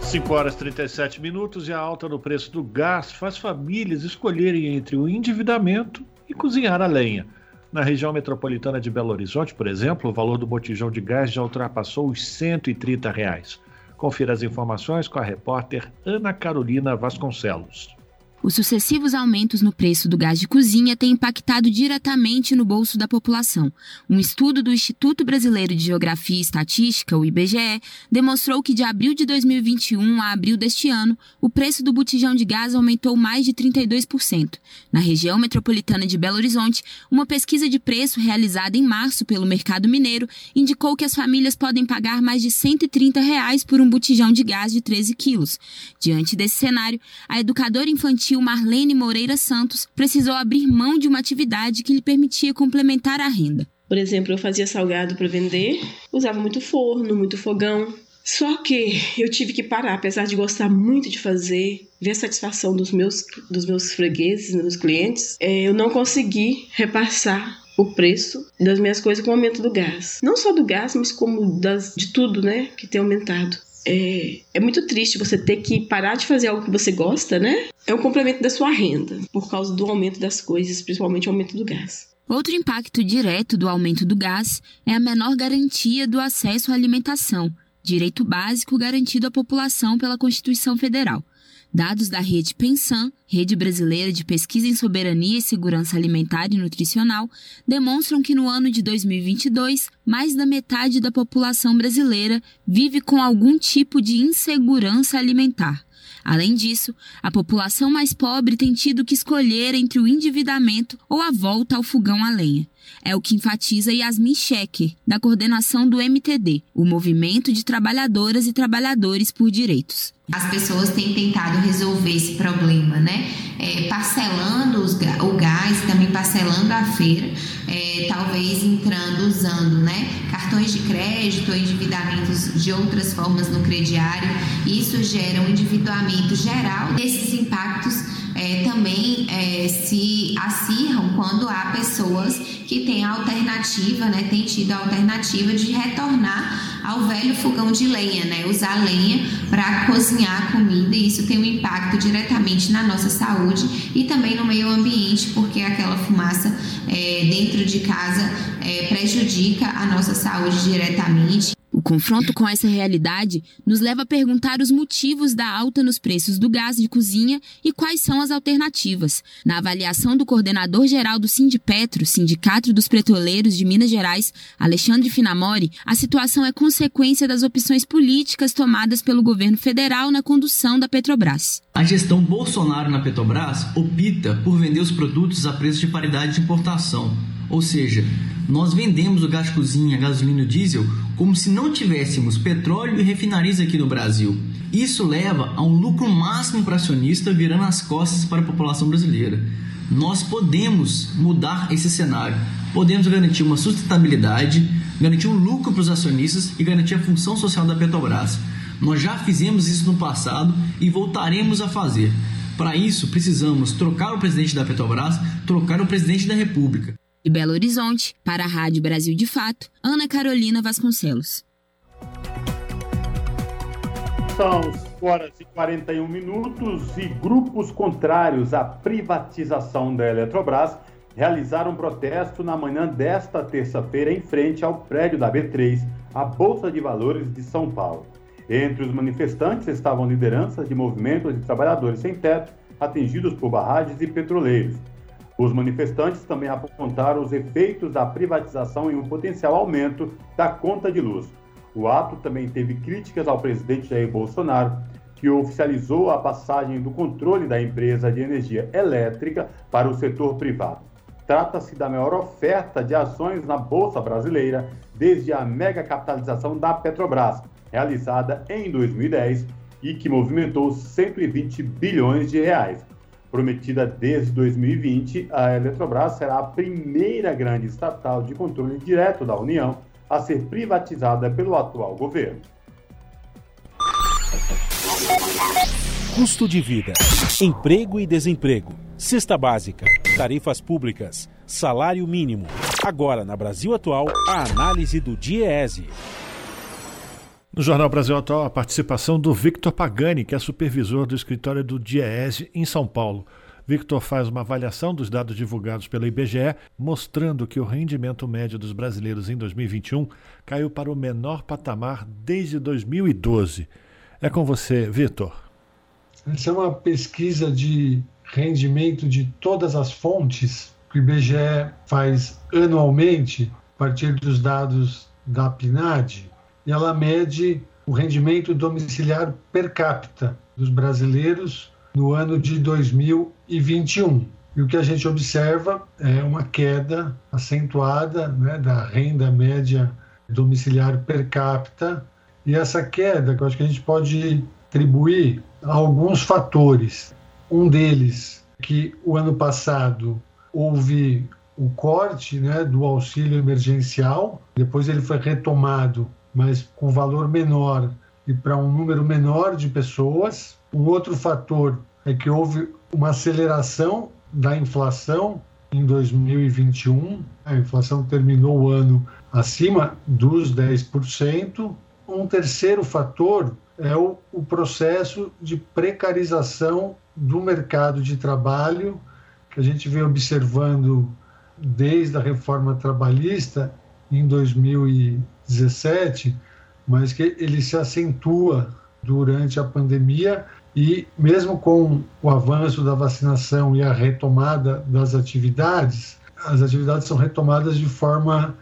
[SPEAKER 1] 5 horas e 37 minutos e a alta no preço do gás faz famílias escolherem entre o endividamento e cozinhar a lenha. Na região metropolitana de Belo Horizonte, por exemplo, o valor do botijão de gás já ultrapassou os 130 reais. Confira as informações com a repórter Ana Carolina Vasconcelos.
[SPEAKER 18] Os sucessivos aumentos no preço do gás de cozinha têm impactado diretamente no bolso da população. Um estudo do Instituto Brasileiro de Geografia e Estatística, o IBGE, demonstrou que de abril de 2021 a abril deste ano, o preço do botijão de gás aumentou mais de 32%. Na região metropolitana de Belo Horizonte, uma pesquisa de preço realizada em março pelo Mercado Mineiro indicou que as famílias podem pagar mais de 130 reais por um botijão de gás de 13 quilos. Diante desse cenário, a educadora infantil infantil Marlene Moreira Santos precisou abrir mão de uma atividade que lhe permitia complementar a renda.
[SPEAKER 19] Por exemplo, eu fazia salgado para vender, usava muito forno, muito fogão. Só que eu tive que parar, apesar de gostar muito de fazer, ver a satisfação dos meus, dos meus fregueses, dos meus clientes, é, eu não consegui repassar o preço das minhas coisas com o aumento do gás. Não só do gás, mas como das, de tudo, né, que tem aumentado é, é muito triste você ter que parar de fazer algo que você gosta, né? É um complemento da sua renda, por causa do aumento das coisas, principalmente o aumento do gás.
[SPEAKER 18] Outro impacto direto do aumento do gás é a menor garantia do acesso à alimentação, direito básico garantido à população pela Constituição Federal. Dados da rede Pensan, Rede Brasileira de Pesquisa em Soberania e Segurança Alimentar e Nutricional, demonstram que no ano de 2022, mais da metade da população brasileira vive com algum tipo de insegurança alimentar. Além disso, a população mais pobre tem tido que escolher entre o endividamento ou a volta ao fogão a lenha. É o que enfatiza Yasmin Schecker, da coordenação do MTD, o Movimento de Trabalhadoras e Trabalhadores por Direitos.
[SPEAKER 20] As pessoas têm tentado resolver esse problema, né? É, parcelando os, o gás, também parcelando a feira, é, talvez entrando, usando né, cartões de crédito ou endividamentos de outras formas no crediário. Isso gera um endividamento geral. Esses impactos é, também é, se acirram quando há pessoas que têm a alternativa, né, têm tido a alternativa de retornar ao velho fogão de lenha, né? Usar lenha para cozinhar a comida e isso tem um impacto diretamente na nossa saúde e também no meio ambiente, porque aquela fumaça é, dentro de casa é, prejudica a nossa saúde diretamente.
[SPEAKER 18] O confronto com essa realidade nos leva a perguntar os motivos da alta nos preços do gás de cozinha e quais são as alternativas. Na avaliação do coordenador geral do Sindipetro, Sindicato dos Petroleiros de Minas Gerais, Alexandre Finamori, a situação é consequência das opções políticas tomadas pelo governo federal na condução da Petrobras.
[SPEAKER 21] A gestão Bolsonaro na Petrobras opta por vender os produtos a preço de paridade de importação, ou seja, nós vendemos o gás cozinha, gasolina e diesel como se não tivéssemos petróleo e refinarias aqui no Brasil. Isso leva a um lucro máximo para acionista virando as costas para a população brasileira. Nós podemos mudar esse cenário. Podemos garantir uma sustentabilidade, garantir um lucro para os acionistas e garantir a função social da Petrobras. Nós já fizemos isso no passado e voltaremos a fazer. Para isso, precisamos trocar o presidente da Petrobras, trocar o presidente da República.
[SPEAKER 18] De Belo Horizonte, para a Rádio Brasil de Fato, Ana Carolina Vasconcelos.
[SPEAKER 3] São horas e 41 minutos e grupos contrários à privatização da Eletrobras realizaram protesto na manhã desta terça-feira em frente ao prédio da B3, a Bolsa de Valores de São Paulo. Entre os manifestantes estavam lideranças de movimentos de trabalhadores sem teto atingidos por barragens e petroleiros. Os manifestantes também apontaram os efeitos da privatização em um potencial aumento da conta de luz. O ato também teve críticas ao presidente Jair Bolsonaro, que oficializou a passagem do controle da empresa de energia elétrica para o setor privado. Trata-se da maior oferta de ações na Bolsa Brasileira desde a mega capitalização da Petrobras, realizada em 2010 e que movimentou 120 bilhões de reais. Prometida desde 2020, a Eletrobras será a primeira grande estatal de controle direto da União a ser privatizada pelo atual governo.
[SPEAKER 2] Custo de vida, emprego e desemprego, cesta básica, tarifas públicas, salário mínimo. Agora, na Brasil Atual, a análise do DIEESE.
[SPEAKER 1] No Jornal Brasil Atual, a participação do Victor Pagani, que é supervisor do escritório do DIEESE em São Paulo. Victor faz uma avaliação dos dados divulgados pela IBGE, mostrando que o rendimento médio dos brasileiros em 2021 caiu para o menor patamar desde 2012. É com você, Victor.
[SPEAKER 22] Essa é uma pesquisa de rendimento de todas as fontes que o IBGE faz anualmente a partir dos dados da PNAD e ela mede o rendimento domiciliar per capita dos brasileiros no ano de 2021. E o que a gente observa é uma queda acentuada né, da renda média domiciliar per capita. E essa queda, que eu acho que a gente pode atribuir a alguns fatores. Um deles, que o ano passado houve o corte né, do auxílio emergencial, depois ele foi retomado mas com valor menor e para um número menor de pessoas. Um outro fator é que houve uma aceleração da inflação em 2021. A inflação terminou o ano acima dos 10%. Um terceiro fator é o, o processo de precarização do mercado de trabalho que a gente vem observando desde a reforma trabalhista em 2017, mas que ele se acentua durante a pandemia e mesmo com o avanço da vacinação e a retomada das atividades, as atividades são retomadas de forma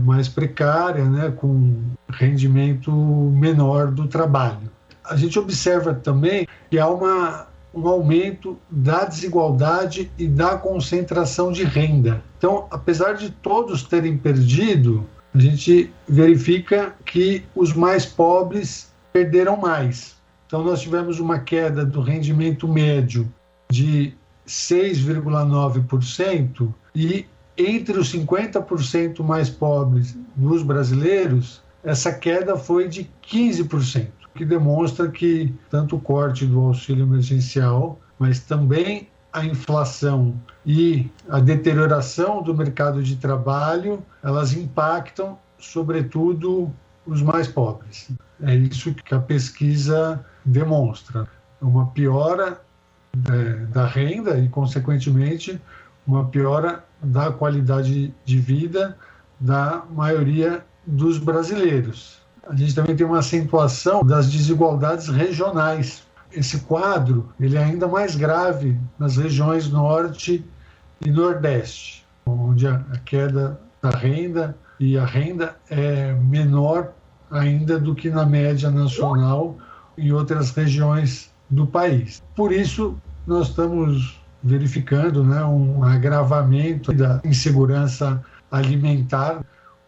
[SPEAKER 22] mais precária, né, com rendimento menor do trabalho. A gente observa também que há uma um aumento da desigualdade e da concentração de renda. Então, apesar de todos terem perdido, a gente verifica que os mais pobres perderam mais. Então, nós tivemos uma queda do rendimento médio de 6,9% e entre os 50% mais pobres dos brasileiros, essa queda foi de 15% que demonstra que tanto o corte do auxílio emergencial, mas também a inflação e a deterioração do mercado de trabalho, elas impactam, sobretudo, os mais pobres. É isso que a pesquisa demonstra. Uma piora é, da renda e, consequentemente, uma piora da qualidade de vida da maioria dos brasileiros. A gente também tem uma acentuação das desigualdades regionais. Esse quadro ele é ainda mais grave nas regiões norte e nordeste, onde a queda da renda e a renda é menor ainda do que na média nacional em outras regiões do país. Por isso, nós estamos verificando né, um agravamento da insegurança alimentar,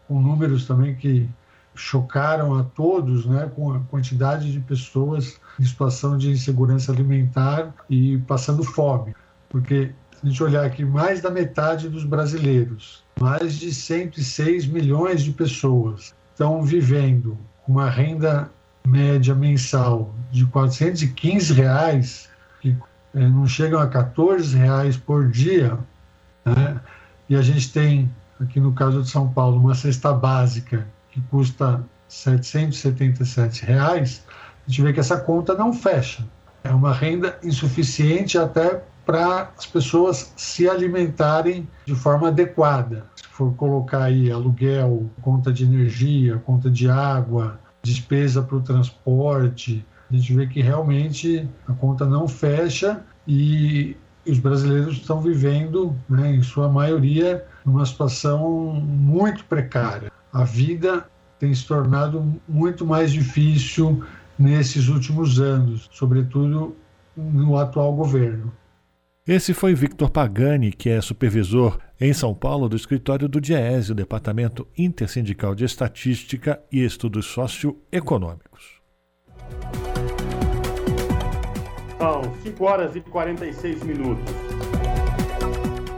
[SPEAKER 22] com números também que chocaram a todos, né, com a quantidade de pessoas em situação de insegurança alimentar e passando fome. Porque, se a gente olhar aqui, mais da metade dos brasileiros, mais de 106 milhões de pessoas, estão vivendo com uma renda média mensal de 415 reais, que é, não chegam a 14 reais por dia, né? e a gente tem, aqui no caso de São Paulo, uma cesta básica que custa 777 reais, a gente vê que essa conta não fecha. É uma renda insuficiente até para as pessoas se alimentarem de forma adequada. Se for colocar aí aluguel, conta de energia, conta de água, despesa para o transporte, a gente vê que realmente a conta não fecha e os brasileiros estão vivendo, né, em sua maioria, numa situação muito precária. A vida tem se tornado muito mais difícil nesses últimos anos, sobretudo no atual governo.
[SPEAKER 1] Esse foi Victor Pagani, que é supervisor em São Paulo do escritório do DIEESE, o Departamento Intersindical de Estatística e Estudos Socioeconômicos.
[SPEAKER 3] São 5 horas e 46 minutos.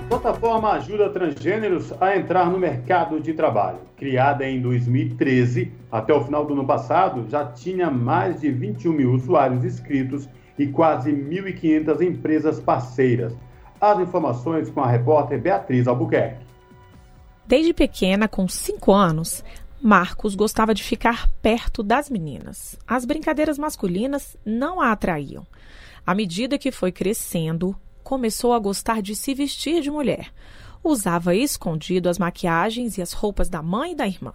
[SPEAKER 3] Plataforma ajuda transgêneros a entrar no mercado de trabalho. Criada em 2013, até o final do ano passado, já tinha mais de 21 mil usuários inscritos e quase 1.500 empresas parceiras. As informações com a repórter Beatriz Albuquerque.
[SPEAKER 23] Desde pequena, com 5 anos, Marcos gostava de ficar perto das meninas. As brincadeiras masculinas não a atraíam. À medida que foi crescendo, começou a gostar de se vestir de mulher. Usava escondido as maquiagens e as roupas da mãe e da irmã,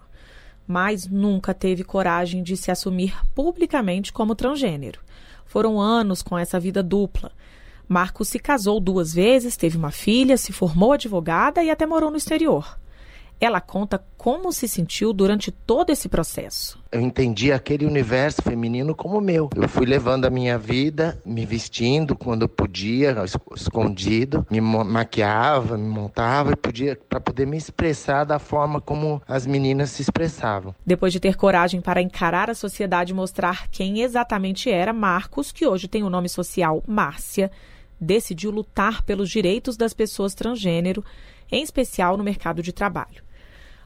[SPEAKER 23] mas nunca teve coragem de se assumir publicamente como transgênero. Foram anos com essa vida dupla. Marcos se casou duas vezes, teve uma filha, se formou advogada e até morou no exterior. Ela conta como se sentiu durante todo esse processo.
[SPEAKER 24] Eu entendi aquele universo feminino como meu. Eu fui levando a minha vida, me vestindo quando podia, escondido, me maquiava, me montava e podia para poder me expressar da forma como as meninas se expressavam.
[SPEAKER 23] Depois de ter coragem para encarar a sociedade e mostrar quem exatamente era Marcos, que hoje tem o nome social Márcia, decidiu lutar pelos direitos das pessoas transgênero, em especial no mercado de trabalho.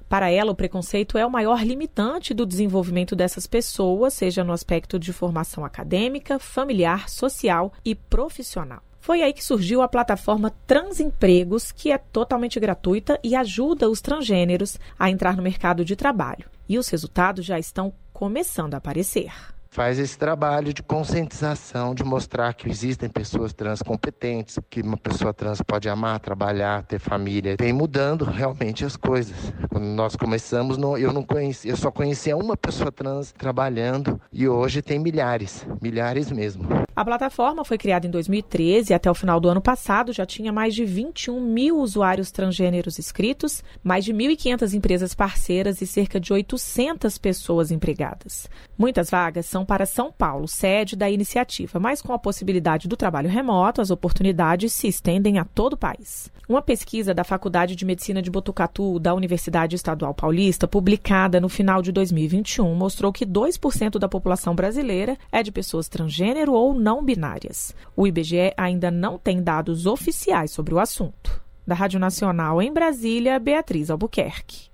[SPEAKER 23] Para ela, o preconceito é o maior limitante do desenvolvimento dessas pessoas, seja no aspecto de formação acadêmica, familiar, social e profissional. Foi aí que surgiu a plataforma Transempregos, que é totalmente gratuita e ajuda os transgêneros a entrar no mercado de trabalho. E os resultados já estão começando a aparecer
[SPEAKER 24] faz esse trabalho de conscientização, de mostrar que existem pessoas trans competentes, que uma pessoa trans pode amar, trabalhar, ter família. Vem mudando realmente as coisas. Quando nós começamos, eu não conhecia, eu só conhecia uma pessoa trans trabalhando e hoje tem milhares, milhares mesmo.
[SPEAKER 23] A plataforma foi criada em 2013 e até o final do ano passado já tinha mais de 21 mil usuários transgêneros inscritos, mais de 1.500 empresas parceiras e cerca de 800 pessoas empregadas. Muitas vagas são para São Paulo, sede da iniciativa, mas com a possibilidade do trabalho remoto, as oportunidades se estendem a todo o país. Uma pesquisa da Faculdade de Medicina de Botucatu da Universidade Estadual Paulista, publicada no final de 2021, mostrou que 2% da população brasileira é de pessoas transgênero ou não binárias. O IBGE ainda não tem dados oficiais sobre o assunto. Da Rádio Nacional em Brasília, Beatriz Albuquerque.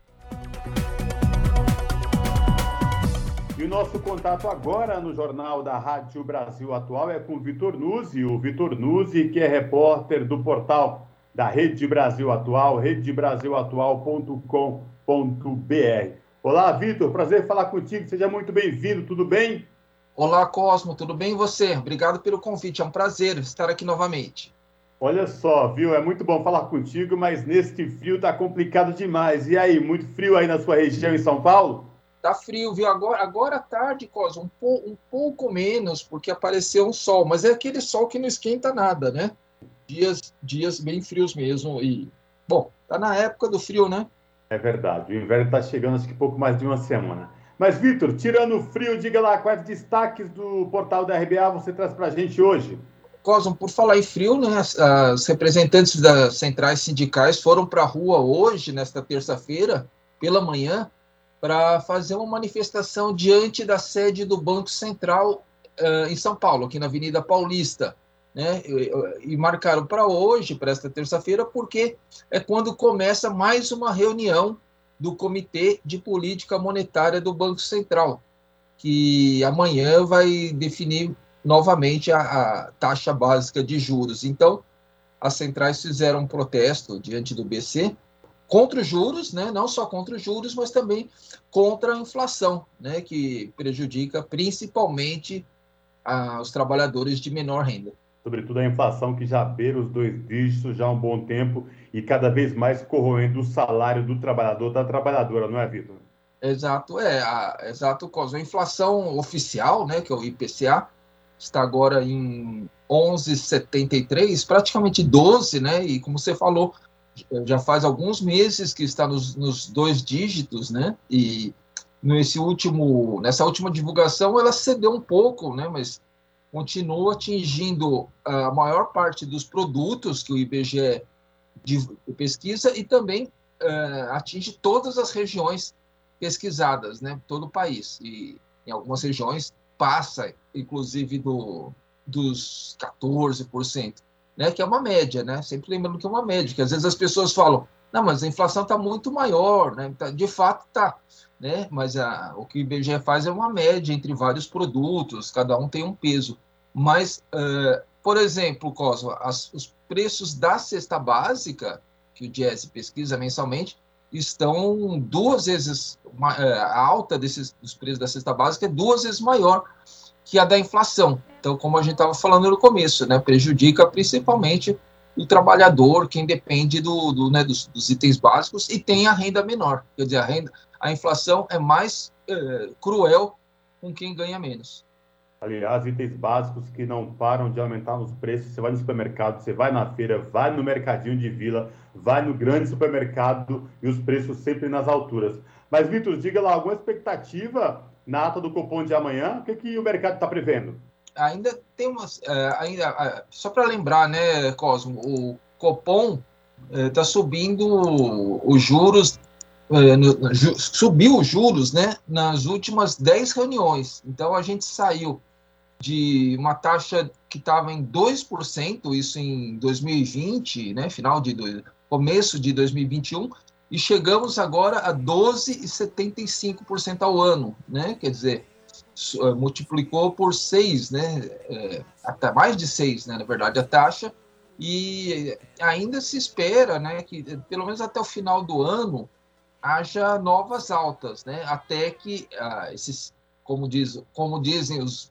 [SPEAKER 3] E o nosso contato agora no Jornal da Rádio Brasil Atual é com o Vitor Nuzzi, o Vitor Nuzzi, que é repórter do portal da Rede Brasil Atual, redebrasilatual.com.br. Olá, Vitor, prazer falar contigo, seja muito bem-vindo, tudo bem?
[SPEAKER 25] Olá, Cosmo, tudo bem e você? Obrigado pelo convite, é um prazer estar aqui novamente.
[SPEAKER 3] Olha só, viu? É muito bom falar contigo, mas neste frio tá complicado demais. E aí, muito frio aí na sua região em São Paulo?
[SPEAKER 25] Tá frio, viu? Agora, agora à tarde, Cosmo, um, po, um pouco menos, porque apareceu um sol, mas é aquele sol que não esquenta nada, né? Dias, dias bem frios mesmo. E, bom, tá na época do frio, né?
[SPEAKER 3] É verdade, o inverno está chegando acho que pouco mais de uma semana. Mas, Vitor, tirando o frio, diga lá quais destaques do portal da RBA você traz para a gente hoje.
[SPEAKER 25] Cosmo, por falar em frio, né, as, as representantes das centrais sindicais foram para a rua hoje, nesta terça-feira, pela manhã, para fazer uma manifestação diante da sede do Banco Central uh, em São Paulo, aqui na Avenida Paulista. Né, e, e marcaram para hoje, para esta terça-feira, porque é quando começa mais uma reunião do Comitê de Política Monetária do Banco Central, que amanhã vai definir novamente a, a taxa básica de juros. Então, as centrais fizeram um protesto diante do BC contra os juros, né? não só contra os juros, mas também contra a inflação, né? que prejudica principalmente a, os trabalhadores de menor renda.
[SPEAKER 3] Sobretudo a inflação que já beira os dois dígitos já há um bom tempo e cada vez mais corroendo o salário do trabalhador, da trabalhadora, não é, Vitor?
[SPEAKER 25] Exato, é, a, exato, Cosmo. A inflação oficial, né, que é o IPCA, está agora em 11,73, praticamente 12, né, e como você falou, já faz alguns meses que está nos, nos dois dígitos, né, e nesse último, nessa última divulgação ela cedeu um pouco, né, mas continua atingindo a maior parte dos produtos que o IBGE pesquisa e também uh, atinge todas as regiões pesquisadas, né, todo o país. E em algumas regiões passa, inclusive, do, dos 14%, né, que é uma média, né? Sempre lembrando que é uma média, que às vezes as pessoas falam, não, mas a inflação está muito maior, né? Tá, de fato está, né? Mas a, o que o IBGE faz é uma média entre vários produtos, cada um tem um peso. Mas, uh, por exemplo, Cosmo, as, os preços da cesta básica, que o Diese pesquisa mensalmente, estão duas vezes é, a alta desses dos preços da cesta básica é duas vezes maior que a da inflação. Então, como a gente estava falando no começo, né, prejudica principalmente o trabalhador, quem depende do, do né, dos, dos, itens básicos e tem a renda menor. Quer dizer, a renda, a inflação é mais é, cruel com quem ganha menos.
[SPEAKER 3] Aliás, itens básicos que não param de aumentar nos preços. Você vai no supermercado, você vai na feira, vai no mercadinho de vila, vai no grande supermercado e os preços sempre nas alturas. Mas, Vitor, diga lá, alguma expectativa na ata do cupom de amanhã? O que, que o mercado está prevendo?
[SPEAKER 25] Ainda tem umas. É, ainda, é, só para lembrar, né, Cosmo, o Copom está é, subindo os juros subiu os juros né, nas últimas 10 reuniões. Então, a gente saiu de uma taxa que estava em 2%, isso em 2020, né, final de começo de 2021, e chegamos agora a 12,75% ao ano, né? Quer dizer, multiplicou por 6, né? É, até mais de 6, né, na verdade, a taxa, e ainda se espera, né, que pelo menos até o final do ano haja novas altas, né? Até que ah, esses, como diz, como dizem os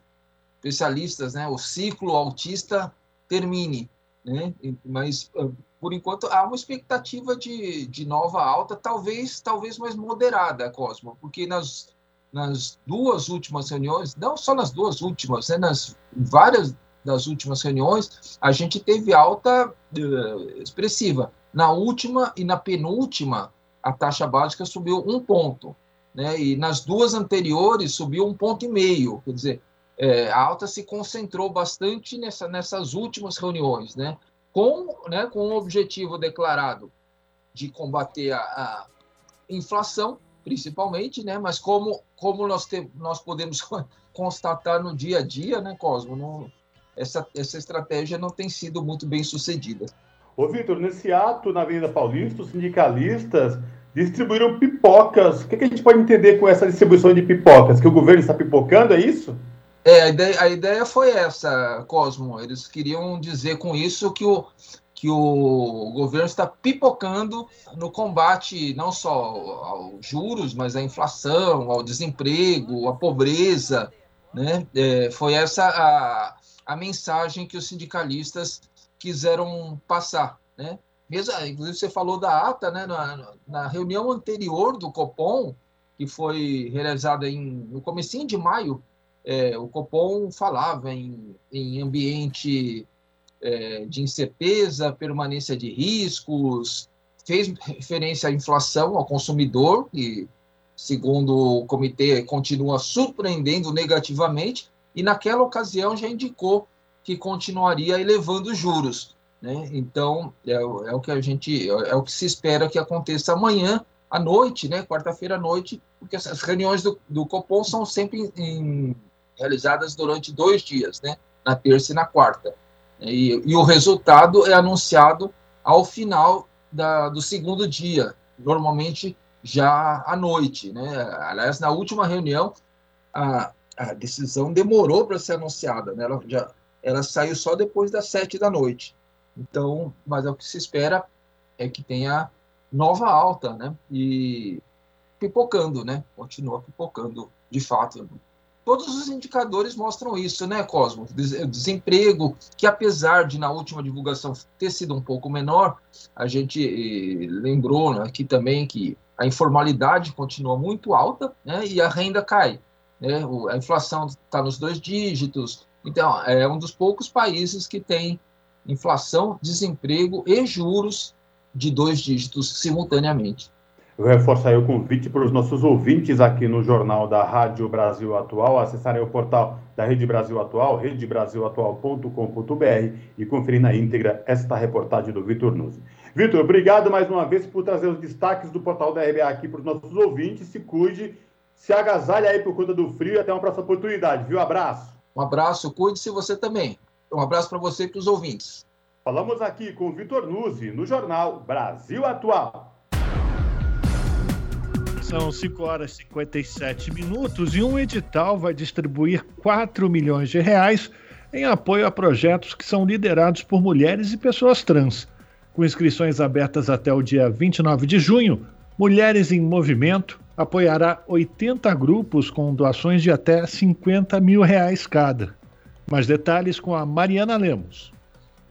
[SPEAKER 25] especialistas, né, o ciclo autista termine, né? Mas ah, por enquanto há uma expectativa de, de nova alta, talvez talvez mais moderada, Cosmo, porque nas nas duas últimas reuniões, não só nas duas últimas, né, nas várias das últimas reuniões, a gente teve alta uh, expressiva. Na última e na penúltima, a taxa básica subiu um ponto, né? E nas duas anteriores subiu um ponto e meio. Quer dizer, é, a alta se concentrou bastante nessa, nessas últimas reuniões, né? Com, né, com o objetivo declarado de combater a, a inflação, principalmente, né? Mas como, como nós, te, nós podemos constatar no dia a dia, né, Cosmo? Não, essa, essa estratégia não tem sido muito bem sucedida.
[SPEAKER 3] Ô, Vitor, nesse ato na Avenida Paulista, os sindicalistas distribuíram pipocas. O que, a gente pode entender com essa distribuição de pipocas? Que o governo está pipocando, é isso?
[SPEAKER 25] É, a ideia, a ideia foi essa, Cosmo. Eles queriam dizer com isso que, o, que o governo está pipocando no combate não só aos juros, mas à inflação, ao desemprego, à pobreza. Né? É, foi essa a, a mensagem que os sindicalistas quiseram passar. Né? Mesmo, inclusive, você falou da ata, né? na, na reunião anterior do Copom, que foi realizada em, no comecinho de maio, é, o Copom falava em, em ambiente é, de incerteza, permanência de riscos, fez referência à inflação ao consumidor, que, segundo o comitê, continua surpreendendo negativamente, e naquela ocasião já indicou que continuaria elevando os juros. Né? Então, é, é, o que a gente, é o que se espera que aconteça amanhã à noite, né? quarta-feira à noite, porque essas reuniões do, do Copom são sempre em, realizadas durante dois dias, né? na terça e na quarta. E, e o resultado é anunciado ao final da, do segundo dia, normalmente já à noite. Né? Aliás, na última reunião, a, a decisão demorou para ser anunciada, né? ela, já, ela saiu só depois das sete da noite. Então, mas é o que se espera é que tenha nova alta, né? E pipocando, né? Continua pipocando, de fato todos os indicadores mostram isso, né, Cosmo? Desemprego, que apesar de na última divulgação ter sido um pouco menor, a gente eh, lembrou né, aqui também que a informalidade continua muito alta né, e a renda cai. Né? A inflação está nos dois dígitos. Então, é um dos poucos países que tem inflação, desemprego e juros de dois dígitos simultaneamente.
[SPEAKER 3] Eu reforço aí o convite para os nossos ouvintes aqui no Jornal da Rádio Brasil Atual, acessarem o portal da Rede Brasil Atual, redebrasilatual.com.br e conferir na íntegra esta reportagem do Vitor Nuzzi. Vitor, obrigado mais uma vez por trazer os destaques do portal da RBA aqui para os nossos ouvintes. Se cuide, se agasalhe aí por conta do frio e até uma próxima oportunidade, viu? Abraço.
[SPEAKER 25] Um abraço, cuide-se você também. Um abraço para você e para os ouvintes.
[SPEAKER 3] Falamos aqui com o Vitor Nuzzi no Jornal Brasil Atual.
[SPEAKER 1] São 5 horas e 57 minutos e um edital vai distribuir 4 milhões de reais em apoio a projetos que são liderados por mulheres e pessoas trans. Com inscrições abertas até o dia 29 de junho, Mulheres em Movimento apoiará 80 grupos com doações de até 50 mil reais cada. Mais detalhes com a Mariana Lemos.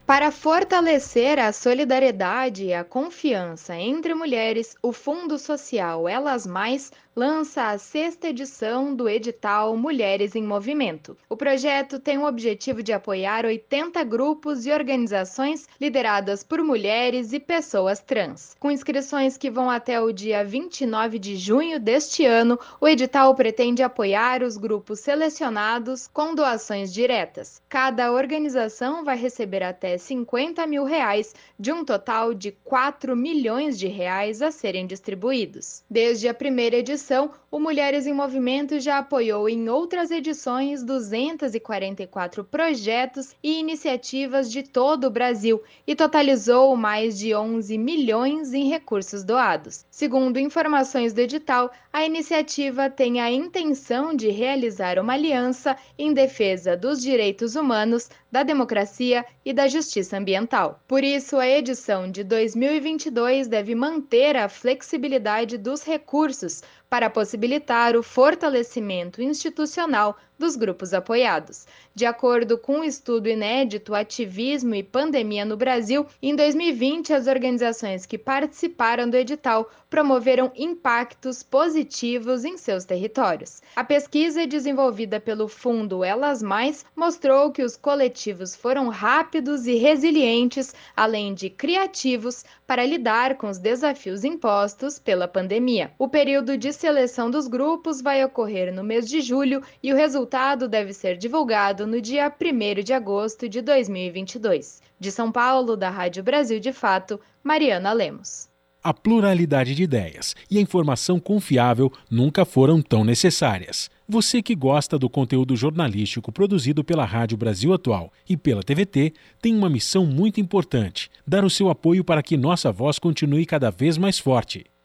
[SPEAKER 26] Para fortalecer a solidariedade e a confiança entre mulheres, o Fundo Social Elas Mais lança a sexta edição do edital Mulheres em Movimento. O projeto tem o objetivo de apoiar 80 grupos e organizações lideradas por mulheres e pessoas trans. Com inscrições que vão até o dia 29 de junho deste ano, o edital pretende apoiar os grupos selecionados com doações diretas. Cada organização vai receber até 50 mil reais, de um total de 4 milhões de reais a serem distribuídos. Desde a primeira edição, edição, o Mulheres em Movimento já apoiou em outras edições 244 projetos e iniciativas de todo o Brasil e totalizou mais de 11 milhões em recursos doados. Segundo informações do edital, a iniciativa tem a intenção de realizar uma aliança em defesa dos direitos humanos, da democracia e da justiça ambiental. Por isso, a edição de 2022 deve manter a flexibilidade dos recursos para possibilitar o fortalecimento institucional dos grupos apoiados. De acordo com o um estudo inédito Ativismo e Pandemia no Brasil, em 2020 as organizações que participaram do edital promoveram impactos positivos em seus territórios. A pesquisa desenvolvida pelo fundo Elas Mais mostrou que os coletivos foram rápidos e resilientes, além de criativos, para lidar com os desafios impostos pela pandemia. O período de seleção dos grupos vai ocorrer no mês de julho e o resultado deve ser divulgado no dia 1 de agosto de 2022. De São Paulo, da Rádio Brasil de Fato, Mariana Lemos.
[SPEAKER 2] A pluralidade de ideias e a informação confiável nunca foram tão necessárias. Você que gosta do conteúdo jornalístico produzido pela Rádio Brasil Atual e pela TVT tem uma missão muito importante: dar o seu apoio para que nossa voz continue cada vez mais forte.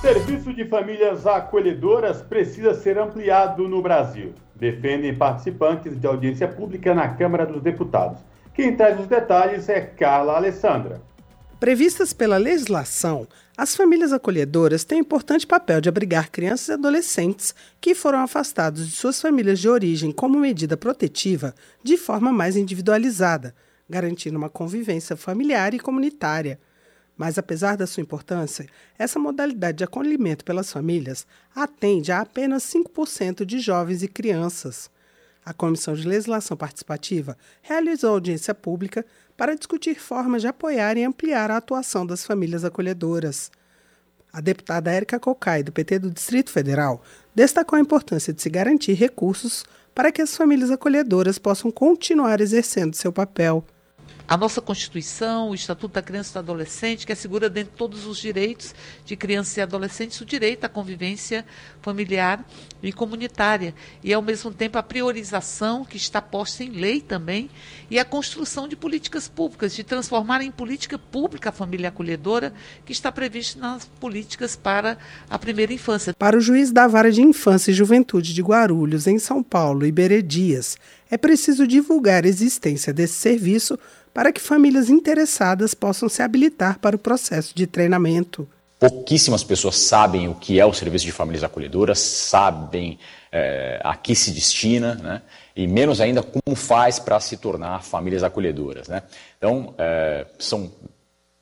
[SPEAKER 3] Serviço de famílias acolhedoras precisa ser ampliado no Brasil, defendem participantes de audiência pública na Câmara dos Deputados. Quem traz os detalhes é Carla Alessandra.
[SPEAKER 27] Previstas pela legislação, as famílias acolhedoras têm importante papel de abrigar crianças e adolescentes que foram afastados de suas famílias de origem como medida protetiva de forma mais individualizada, garantindo uma convivência familiar e comunitária. Mas, apesar da sua importância, essa modalidade de acolhimento pelas famílias atende a apenas 5% de jovens e crianças. A Comissão de Legislação Participativa realizou audiência pública para discutir formas de apoiar e ampliar a atuação das famílias acolhedoras. A deputada Érica Cocai, do PT do Distrito Federal, destacou a importância de se garantir recursos para que as famílias acolhedoras possam continuar exercendo seu papel
[SPEAKER 28] a nossa Constituição, o Estatuto da Criança e do Adolescente, que assegura dentro de todos os direitos de crianças e adolescentes o direito à convivência familiar e comunitária. E, ao mesmo tempo, a priorização que está posta em lei também e a construção de políticas públicas, de transformar em política pública a família acolhedora, que está prevista nas políticas para a primeira infância.
[SPEAKER 27] Para o juiz da Vara de Infância e Juventude de Guarulhos, em São Paulo, Iberê Dias, é preciso divulgar a existência desse serviço para que famílias interessadas possam se habilitar para o processo de treinamento.
[SPEAKER 29] Pouquíssimas pessoas sabem o que é o serviço de famílias acolhedoras, sabem é, a que se destina, né? e menos ainda como faz para se tornar famílias acolhedoras. Né? Então, é, são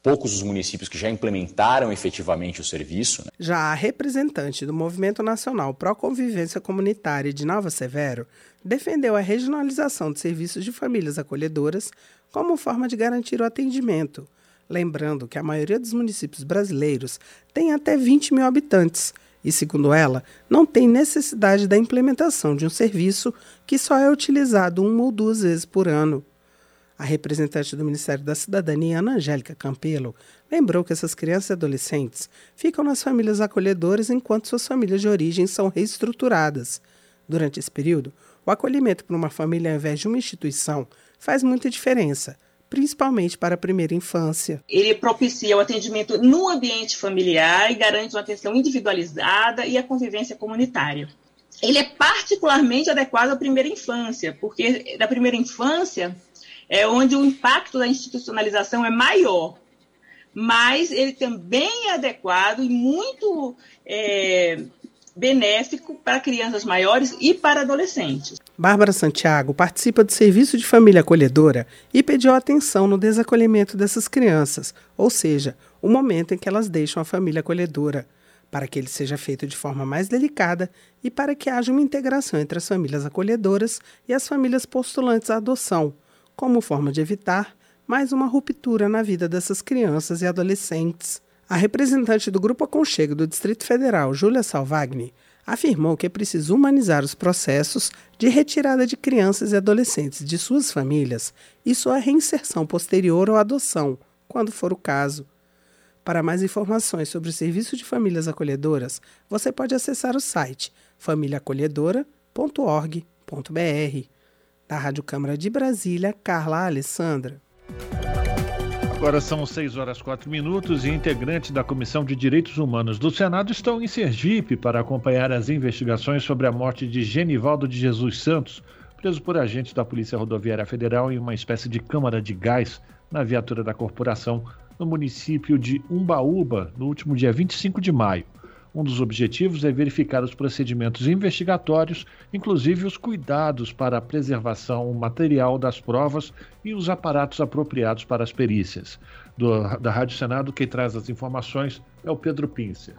[SPEAKER 29] poucos os municípios que já implementaram efetivamente o serviço. Né?
[SPEAKER 27] Já a representante do Movimento Nacional Pró Convivência Comunitária de Nova Severo defendeu a regionalização de serviços de famílias acolhedoras como forma de garantir o atendimento. Lembrando que a maioria dos municípios brasileiros tem até 20 mil habitantes e, segundo ela, não tem necessidade da implementação de um serviço que só é utilizado uma ou duas vezes por ano. A representante do Ministério da Cidadania, Ana Angélica Campelo, lembrou que essas crianças e adolescentes ficam nas famílias acolhedoras enquanto suas famílias de origem são reestruturadas. Durante esse período, o acolhimento por uma família ao invés de uma instituição faz muita diferença, principalmente para a primeira infância.
[SPEAKER 30] Ele propicia o atendimento no ambiente familiar e garante uma atenção individualizada e a convivência comunitária. Ele é particularmente adequado à primeira infância, porque da primeira infância é onde o impacto da institucionalização é maior, mas ele também é adequado e muito é, benéfico para crianças maiores e para adolescentes.
[SPEAKER 27] Bárbara Santiago participa do Serviço de Família Acolhedora e pediu atenção no desacolhimento dessas crianças, ou seja, o momento em que elas deixam a família acolhedora, para que ele seja feito de forma mais delicada e para que haja uma integração entre as famílias acolhedoras e as famílias postulantes à adoção, como forma de evitar mais uma ruptura na vida dessas crianças e adolescentes. A representante do Grupo Aconchego do Distrito Federal, Júlia Salvagni, afirmou que é preciso humanizar os processos de retirada de crianças e adolescentes de suas famílias e sua reinserção posterior ou adoção, quando for o caso. Para mais informações sobre o Serviço de Famílias Acolhedoras, você pode acessar o site famíliaacolhedora.org.br. Da Rádio Câmara de Brasília, Carla Alessandra.
[SPEAKER 1] Agora são 6 horas 4 minutos e integrantes da Comissão de Direitos Humanos do Senado estão em Sergipe para acompanhar as investigações sobre a morte de Genivaldo de Jesus Santos, preso por agentes da Polícia Rodoviária Federal em uma espécie de câmara de gás na viatura da corporação no município de Umbaúba no último dia 25 de maio. Um dos objetivos é verificar os procedimentos investigatórios, inclusive os cuidados para a preservação material das provas e os aparatos apropriados para as perícias. Do, da Rádio Senado, quem traz as informações é o Pedro Pincer.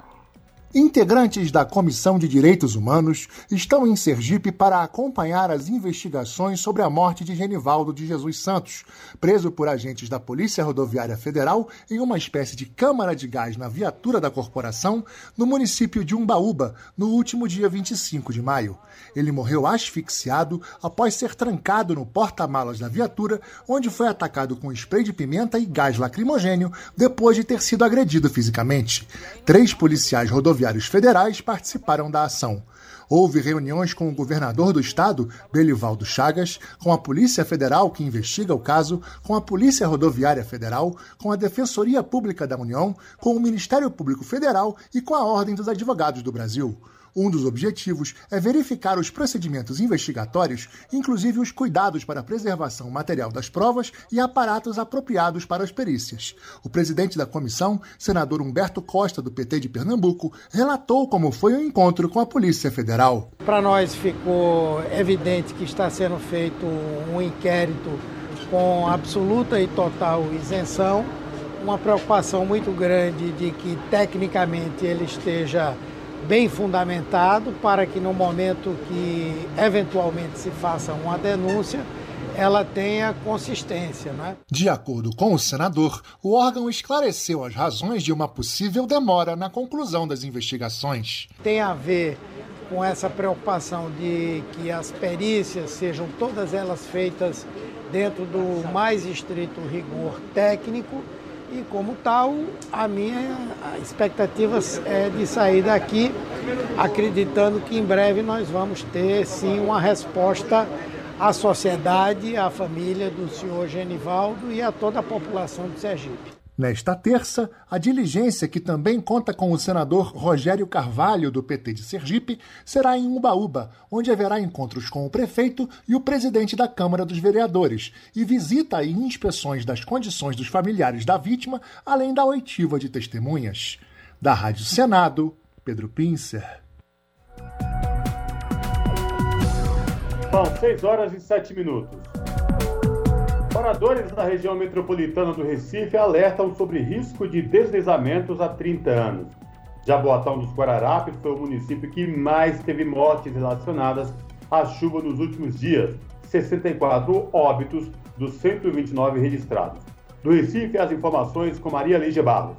[SPEAKER 31] Integrantes da Comissão de Direitos Humanos estão em Sergipe para acompanhar as investigações sobre a morte de Genivaldo de Jesus Santos, preso por agentes da Polícia Rodoviária Federal em uma espécie de câmara de gás na viatura da corporação no município de Umbaúba, no último dia 25 de maio. Ele morreu asfixiado após ser trancado no porta-malas da viatura, onde foi atacado com spray de pimenta e gás lacrimogênio depois de ter sido agredido fisicamente. Três policiais rodoviários rodoviários federais participaram da ação. Houve reuniões com o governador do estado, Belivaldo Chagas, com a Polícia Federal, que investiga o caso, com a Polícia Rodoviária Federal, com a Defensoria Pública da União, com o Ministério Público Federal e com a Ordem dos Advogados do Brasil. Um dos objetivos é verificar os procedimentos investigatórios, inclusive os cuidados para a preservação material das provas e aparatos apropriados para as perícias. O presidente da comissão, senador Humberto Costa, do PT de Pernambuco, relatou como foi o encontro com a Polícia Federal.
[SPEAKER 32] Para nós ficou evidente que está sendo feito um inquérito com absoluta e total isenção, uma preocupação muito grande de que tecnicamente ele esteja bem fundamentado para que no momento que eventualmente se faça uma denúncia, ela tenha consistência. Né?
[SPEAKER 31] De acordo com o senador, o órgão esclareceu as razões de uma possível demora na conclusão das investigações.
[SPEAKER 32] Tem a ver com essa preocupação de que as perícias sejam todas elas feitas dentro do mais estrito rigor técnico e como tal, a minha expectativa é de sair daqui acreditando que em breve nós vamos ter sim uma resposta à sociedade, à família do senhor Genivaldo e a toda a população de Sergipe.
[SPEAKER 31] Nesta terça, a diligência, que também conta com o senador Rogério Carvalho, do PT de Sergipe, será em Ubaúba, onde haverá encontros com o prefeito e o presidente da Câmara dos Vereadores, e visita e inspeções das condições dos familiares da vítima, além da oitiva de testemunhas. Da Rádio Senado, Pedro Pincer.
[SPEAKER 3] São 6 horas e 7 minutos. Moradores da região metropolitana do Recife alertam sobre risco de deslizamentos há 30 anos. Jaboatão dos Guararapes foi o município que mais teve mortes relacionadas à chuva nos últimos dias, 64 óbitos dos 129 registrados. Do Recife, as informações com Maria Lígia Barros.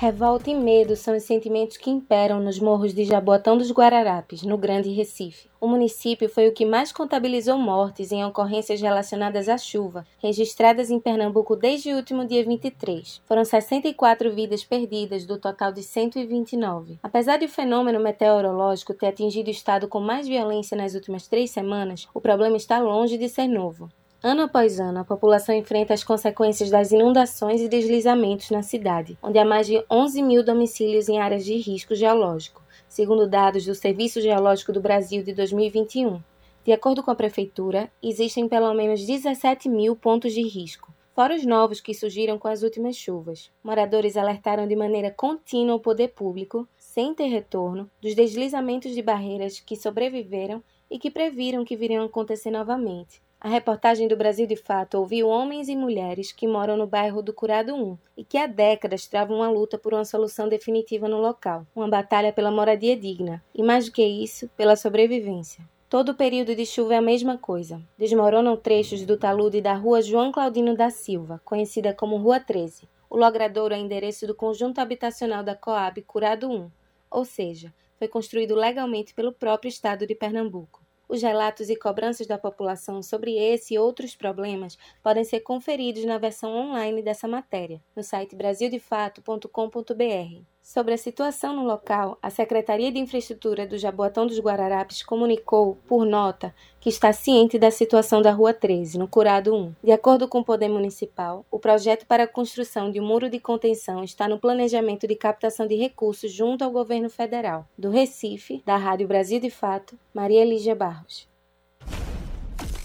[SPEAKER 33] Revolta e medo são os sentimentos que imperam nos morros de Jaboatão dos Guararapes, no Grande Recife. O município foi o que mais contabilizou mortes em ocorrências relacionadas à chuva, registradas em Pernambuco desde o último dia 23. Foram 64 vidas perdidas do total de 129. Apesar de o fenômeno meteorológico ter atingido o estado com mais violência nas últimas três semanas, o problema está longe de ser novo. Ano após ano, a população enfrenta as consequências das inundações e deslizamentos na cidade, onde há mais de 11 mil domicílios em áreas de risco geológico, segundo dados do Serviço Geológico do Brasil de 2021. De acordo com a Prefeitura, existem pelo menos 17 mil pontos de risco, fora os novos que surgiram com as últimas chuvas. Moradores alertaram de maneira contínua o poder público, sem ter retorno, dos deslizamentos de barreiras que sobreviveram e que previram que viriam acontecer novamente. A reportagem do Brasil de Fato ouviu homens e mulheres que moram no bairro do Curado 1 e que há décadas travam uma luta por uma solução definitiva no local, uma batalha pela moradia digna e, mais do que isso, pela sobrevivência. Todo o período de chuva é a mesma coisa. Desmoronam trechos do talude da rua João Claudino da Silva, conhecida como Rua 13. O logradouro é endereço do conjunto habitacional da Coab Curado 1, ou seja, foi construído legalmente pelo próprio estado de Pernambuco. Os relatos e cobranças da população sobre esse e outros problemas podem ser conferidos na versão online dessa matéria, no site brasildefato.com.br. Sobre a situação no local, a Secretaria de Infraestrutura do Jaboatão dos Guararapes comunicou, por nota, que está ciente da situação da Rua 13, no Curado 1. De acordo com o Poder Municipal, o projeto para a construção de um muro de contenção está no planejamento de captação de recursos junto ao governo federal. Do Recife, da Rádio Brasil de Fato, Maria Lígia Barros.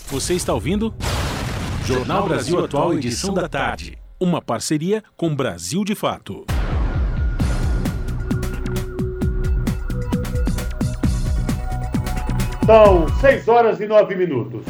[SPEAKER 2] Você está ouvindo? Jornal Brasil Atual, edição da tarde. Uma parceria com Brasil de Fato.
[SPEAKER 3] São 6 horas e 9 minutos.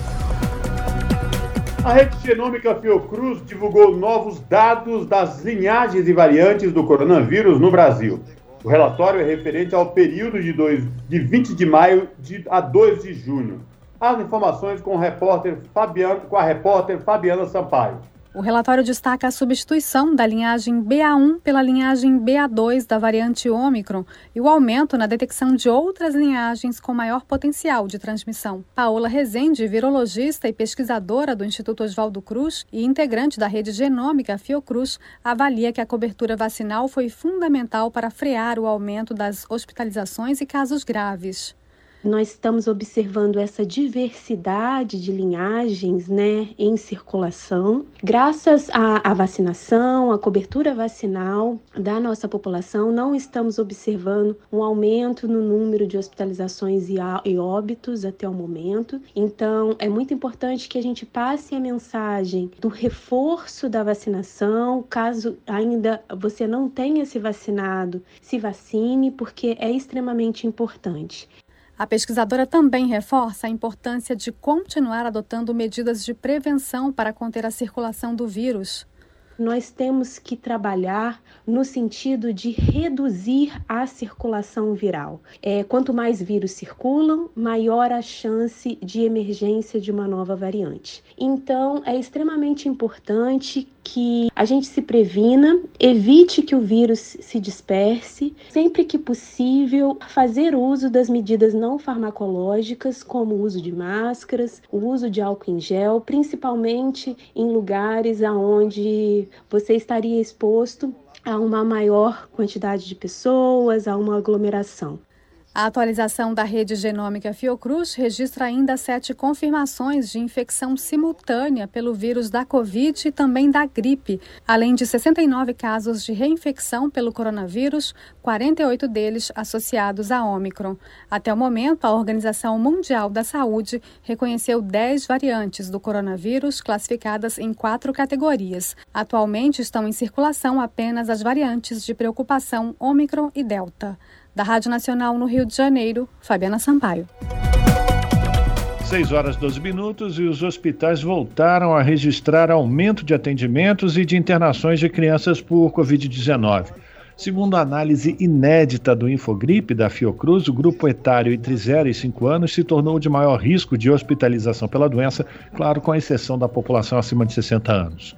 [SPEAKER 3] A rede genômica Fiocruz divulgou novos dados das linhagens e variantes do coronavírus no Brasil. O relatório é referente ao período de, dois, de 20 de maio de, a 2 de junho. As informações com, repórter Fabiano, com a repórter Fabiana Sampaio.
[SPEAKER 34] O relatório destaca a substituição da linhagem BA1 pela linhagem BA2 da variante Ômicron e o aumento na detecção de outras linhagens com maior potencial de transmissão. Paola Rezende, virologista e pesquisadora do Instituto Oswaldo Cruz e integrante da rede genômica Fiocruz, avalia que a cobertura vacinal foi fundamental para frear o aumento das hospitalizações e casos graves
[SPEAKER 35] nós estamos observando essa diversidade de linhagens né, em circulação. Graças à, à, vacinação, à cobertura vacinal da nossa população, não estamos observando um aumento no número de hospitalizações e, e óbitos até o momento. Então, é muito importante que a gente passe a mensagem do reforço da vacinação. Caso ainda você não tenha se vacinado, se vacine, porque é extremamente importante.
[SPEAKER 34] A pesquisadora também reforça a importância de continuar adotando medidas de prevenção para conter a circulação do vírus
[SPEAKER 35] nós temos que trabalhar no sentido de reduzir a circulação viral. É, quanto mais vírus circulam, maior a chance de emergência de uma nova variante. Então, é extremamente importante que a gente se previna, evite que o vírus se disperse, sempre que possível, fazer uso das medidas não farmacológicas, como o uso de máscaras, o uso de álcool em gel, principalmente em lugares aonde você estaria exposto a uma maior quantidade de pessoas, a uma aglomeração.
[SPEAKER 34] A atualização da rede genômica Fiocruz registra ainda sete confirmações de infecção simultânea pelo vírus da Covid e também da gripe, além de 69 casos de reinfecção pelo coronavírus, 48 deles associados a Ômicron. Até o momento, a Organização Mundial da Saúde reconheceu 10 variantes do coronavírus classificadas em quatro categorias. Atualmente estão em circulação apenas as variantes de preocupação Ômicron e Delta. Da Rádio Nacional no Rio de Janeiro, Fabiana Sampaio.
[SPEAKER 1] 6 horas 12 minutos e os hospitais voltaram a registrar aumento de atendimentos e de internações de crianças por Covid-19. Segundo a análise inédita do Infogripe da Fiocruz, o grupo etário entre 0 e 5 anos se tornou de maior risco de hospitalização pela doença, claro, com exceção da população acima de 60 anos.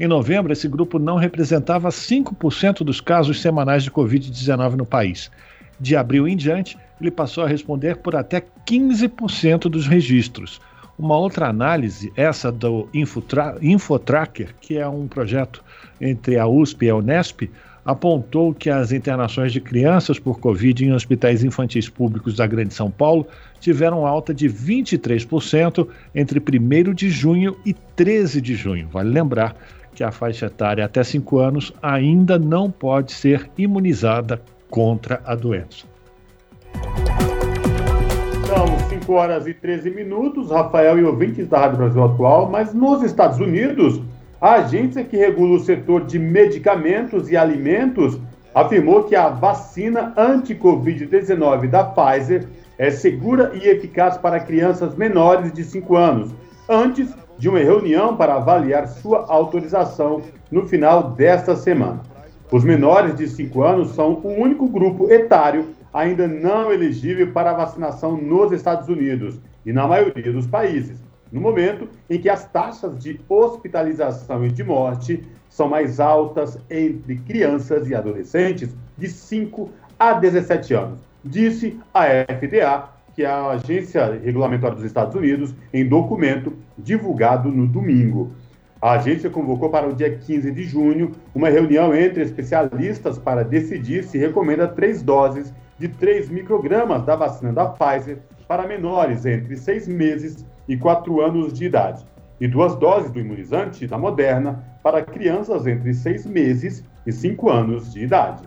[SPEAKER 1] Em novembro, esse grupo não representava 5% dos casos semanais de Covid-19 no país de abril em diante, ele passou a responder por até 15% dos registros. Uma outra análise, essa do Infotra Infotracker, que é um projeto entre a USP e a Unesp, apontou que as internações de crianças por Covid em hospitais infantis públicos da Grande São Paulo tiveram alta de 23% entre 1 de junho e 13 de junho. Vale lembrar que a faixa etária até 5 anos ainda não pode ser imunizada contra a doença.
[SPEAKER 3] São 5 horas e 13 minutos, Rafael e ouvintes da Rádio Brasil Atual, mas nos Estados Unidos, a agência que regula o setor de medicamentos e alimentos afirmou que a vacina anti-Covid-19 da Pfizer é segura e eficaz para crianças menores de 5 anos, antes de uma reunião para avaliar sua autorização no final desta semana. Os menores de 5 anos são o único grupo etário ainda não elegível para vacinação nos Estados Unidos e na maioria dos países, no momento em que as taxas de hospitalização e de morte são mais altas entre crianças e adolescentes de 5 a 17 anos, disse a FDA, que é a agência regulamentar dos Estados Unidos, em documento divulgado no domingo. A agência convocou para o dia 15 de junho uma reunião entre especialistas para decidir se recomenda três doses de 3 microgramas da vacina da Pfizer para menores entre 6 meses e 4 anos de idade, e duas doses do imunizante da Moderna para crianças entre 6 meses e 5 anos de idade.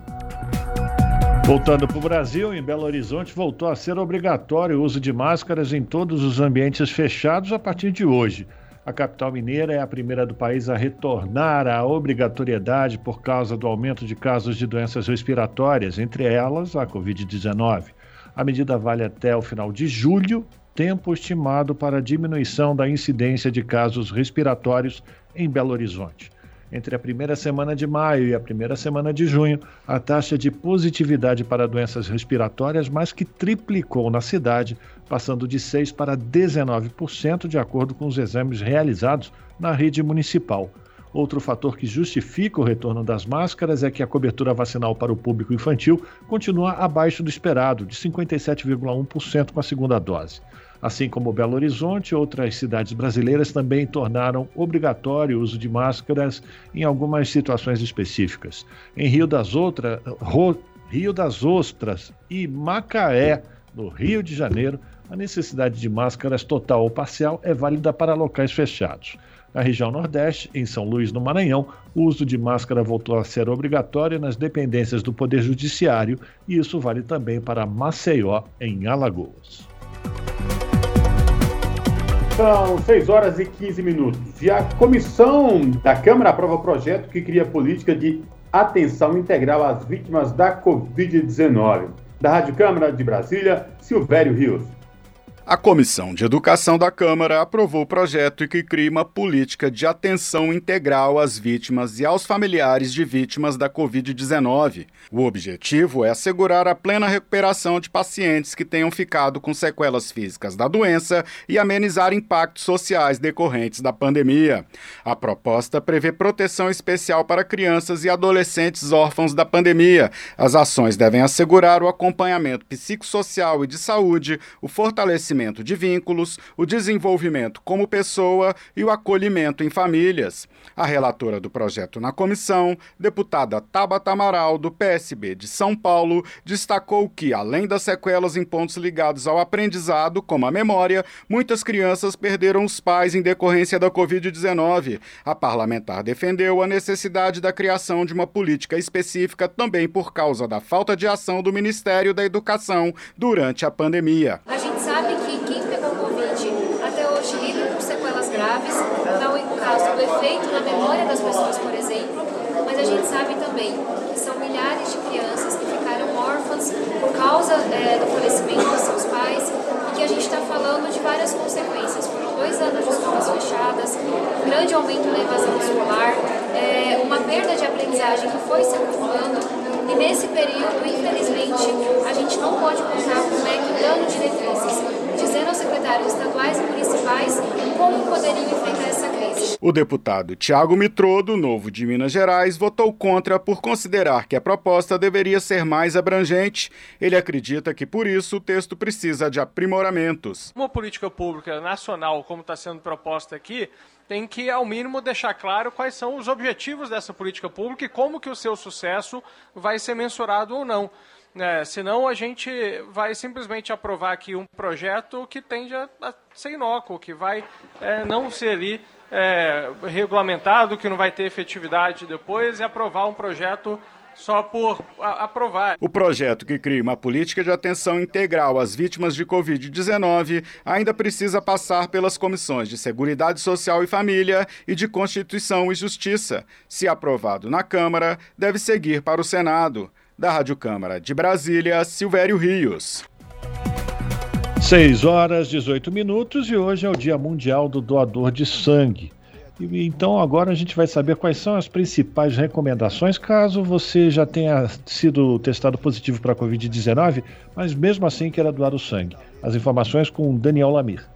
[SPEAKER 1] Voltando para o Brasil, em Belo Horizonte voltou a ser obrigatório o uso de máscaras em todos os ambientes fechados a partir de hoje. A capital mineira é a primeira do país a retornar à obrigatoriedade por causa do aumento de casos de doenças respiratórias, entre elas a Covid-19. A medida vale até o final de julho tempo estimado para a diminuição da incidência de casos respiratórios em Belo Horizonte. Entre a primeira semana de maio e a primeira semana de junho, a taxa de positividade para doenças respiratórias mais que triplicou na cidade, passando de 6% para 19%, de acordo com os exames realizados na rede municipal. Outro fator que justifica o retorno das máscaras é que a cobertura vacinal para o público infantil continua abaixo do esperado, de 57,1% com a segunda dose. Assim como Belo Horizonte, outras cidades brasileiras também tornaram obrigatório o uso de máscaras em algumas situações específicas. Em Rio das, Rio das Ostras e Macaé, no Rio de Janeiro, a necessidade de máscaras total ou parcial é válida para locais fechados. Na região Nordeste, em São Luís, no Maranhão, o uso de máscara voltou a ser obrigatório nas dependências do Poder Judiciário e isso vale também para Maceió, em Alagoas.
[SPEAKER 3] São 6 horas e 15 minutos. E a comissão da Câmara aprova projeto que cria política de atenção integral às vítimas da Covid-19. Da Rádio Câmara de Brasília, Silvério Rios.
[SPEAKER 36] A Comissão de Educação da Câmara aprovou o projeto que cria uma política de atenção integral às vítimas e aos familiares de vítimas da Covid-19. O objetivo é assegurar a plena recuperação de pacientes que tenham ficado com sequelas físicas da doença e amenizar impactos sociais decorrentes da pandemia. A proposta prevê proteção especial para crianças e adolescentes órfãos da pandemia. As ações devem assegurar o acompanhamento psicossocial e de saúde, o fortalecimento fortalecimento de vínculos, o desenvolvimento como pessoa e o acolhimento em famílias. A relatora do projeto na comissão, deputada Tabata Amaral, do PSB de São Paulo, destacou que, além das sequelas em pontos ligados ao aprendizado, como a memória, muitas crianças perderam os pais em decorrência da Covid-19. A parlamentar defendeu a necessidade da criação de uma política específica também por causa da falta de ação do Ministério da Educação durante a pandemia.
[SPEAKER 37] A gente sabe que quem pegou Covid até hoje lida com sequelas graves, não é o caso do efeito na memória das pessoas, por exemplo, mas a gente sabe também que são milhares de crianças que ficaram órfãs por causa é, do falecimento dos seus pais e que a gente está falando de várias consequências. Foram dois anos de escolas fechadas, um grande aumento na evasão escolar, é, uma perda de aprendizagem que foi se acumulando e nesse período, infelizmente, a gente não pode contar com o MEC dando diretrizes, dizendo aos secretários estaduais e municipais como poderiam enfrentar essa crise.
[SPEAKER 36] O deputado Tiago Mitrô, do Novo de Minas Gerais, votou contra por considerar que a proposta deveria ser mais abrangente. Ele acredita que, por isso, o texto precisa de aprimoramentos.
[SPEAKER 38] Uma política pública nacional, como está sendo proposta aqui, tem que, ao mínimo, deixar claro quais são os objetivos dessa política pública e como que o seu sucesso vai ser mensurado ou não. É, senão a gente vai simplesmente aprovar aqui um projeto que tende a, a ser inócuo, que vai é, não ser ali é, regulamentado, que não vai ter efetividade depois, e aprovar um projeto só por aprovar.
[SPEAKER 36] O projeto que cria uma política de atenção integral às vítimas de Covid-19 ainda precisa passar pelas comissões de Seguridade Social e Família e de Constituição e Justiça. Se aprovado na Câmara, deve seguir para o Senado. Da Rádio Câmara de Brasília, Silvério Rios.
[SPEAKER 1] 6 horas 18 minutos e hoje é o Dia Mundial do Doador de Sangue. Então agora a gente vai saber quais são as principais recomendações caso você já tenha sido testado positivo para a Covid-19, mas mesmo assim queira doar o sangue. As informações com Daniel Lamir.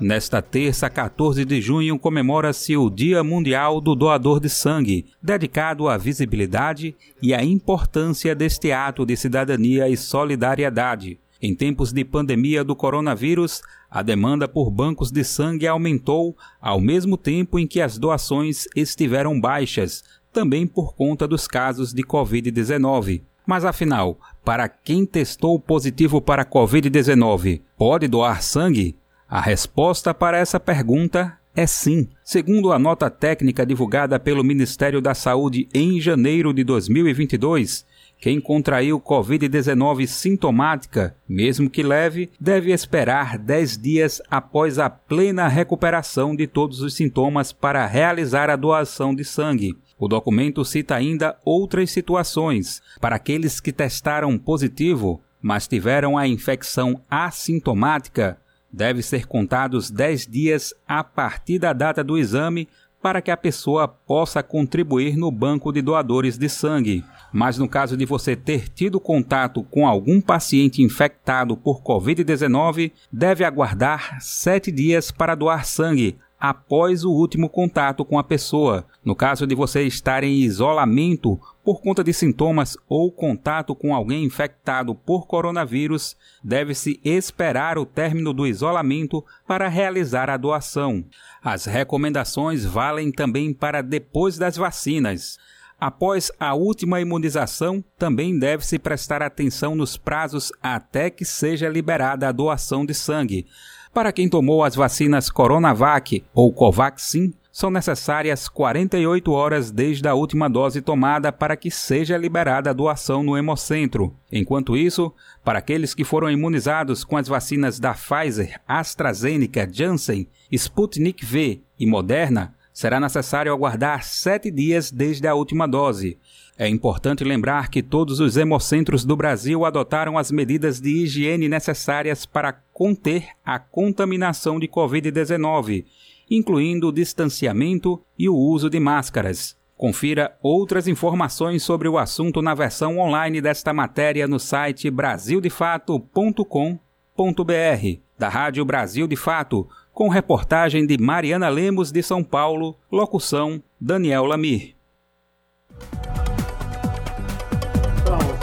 [SPEAKER 11] Nesta terça, 14 de junho, comemora-se o Dia Mundial do Doador de Sangue, dedicado à visibilidade e à importância deste ato de cidadania e solidariedade. Em tempos de pandemia do coronavírus, a demanda por bancos de sangue aumentou, ao mesmo tempo em que as doações estiveram baixas, também por conta dos casos de Covid-19. Mas afinal, para quem testou positivo para Covid-19, pode doar sangue? A resposta para essa pergunta é sim. Segundo a nota técnica divulgada pelo Ministério da Saúde em janeiro de 2022, quem contraiu Covid-19 sintomática, mesmo que leve, deve esperar 10 dias após a plena recuperação de todos os sintomas para realizar a doação de sangue. O documento cita ainda outras situações. Para aqueles que testaram positivo, mas tiveram a infecção assintomática, deve ser contados 10 dias a partir da data do exame para que a pessoa possa contribuir no banco de doadores de sangue. Mas no caso de você ter tido contato com algum paciente infectado por Covid-19, deve aguardar sete dias para doar sangue, após o último contato com a pessoa. No caso de você estar em isolamento por conta de sintomas ou contato com alguém infectado por coronavírus, deve-se esperar o término do isolamento para realizar a doação. As recomendações valem também para depois das vacinas. Após a última imunização, também deve-se prestar atenção nos prazos até que seja liberada a doação de sangue. Para quem tomou as vacinas Coronavac ou Covaxin, são necessárias 48 horas desde a última dose tomada para que seja liberada a doação no Hemocentro. Enquanto isso, para aqueles que foram imunizados com as vacinas da Pfizer, AstraZeneca, Janssen, Sputnik V e Moderna, será necessário aguardar sete dias desde a última dose. É importante lembrar que todos os hemocentros do Brasil adotaram as medidas de higiene necessárias para conter a contaminação de Covid-19, incluindo o distanciamento e o uso de máscaras. Confira outras informações sobre o assunto na versão online desta matéria no site brasildefato.com.br. Da Rádio Brasil de Fato, com reportagem de Mariana Lemos de São Paulo, locução Daniel Lamir.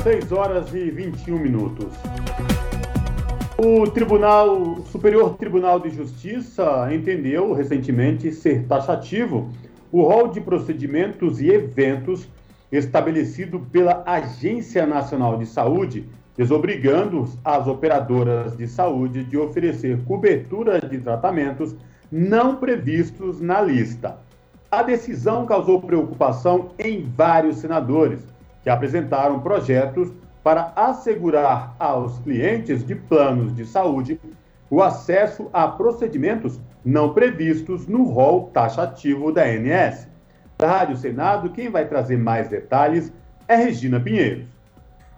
[SPEAKER 3] 6 horas e 21 minutos. O Tribunal Superior Tribunal de Justiça entendeu recentemente ser taxativo o rol de procedimentos e eventos estabelecido pela Agência Nacional de Saúde, desobrigando as operadoras de saúde de oferecer cobertura de tratamentos não previstos na lista. A decisão causou preocupação em vários senadores, que apresentaram projetos para assegurar aos clientes de planos de saúde o acesso a procedimentos não previstos no rol taxativo da ANS. Da Rádio Senado, quem vai trazer mais detalhes é Regina Pinheiros.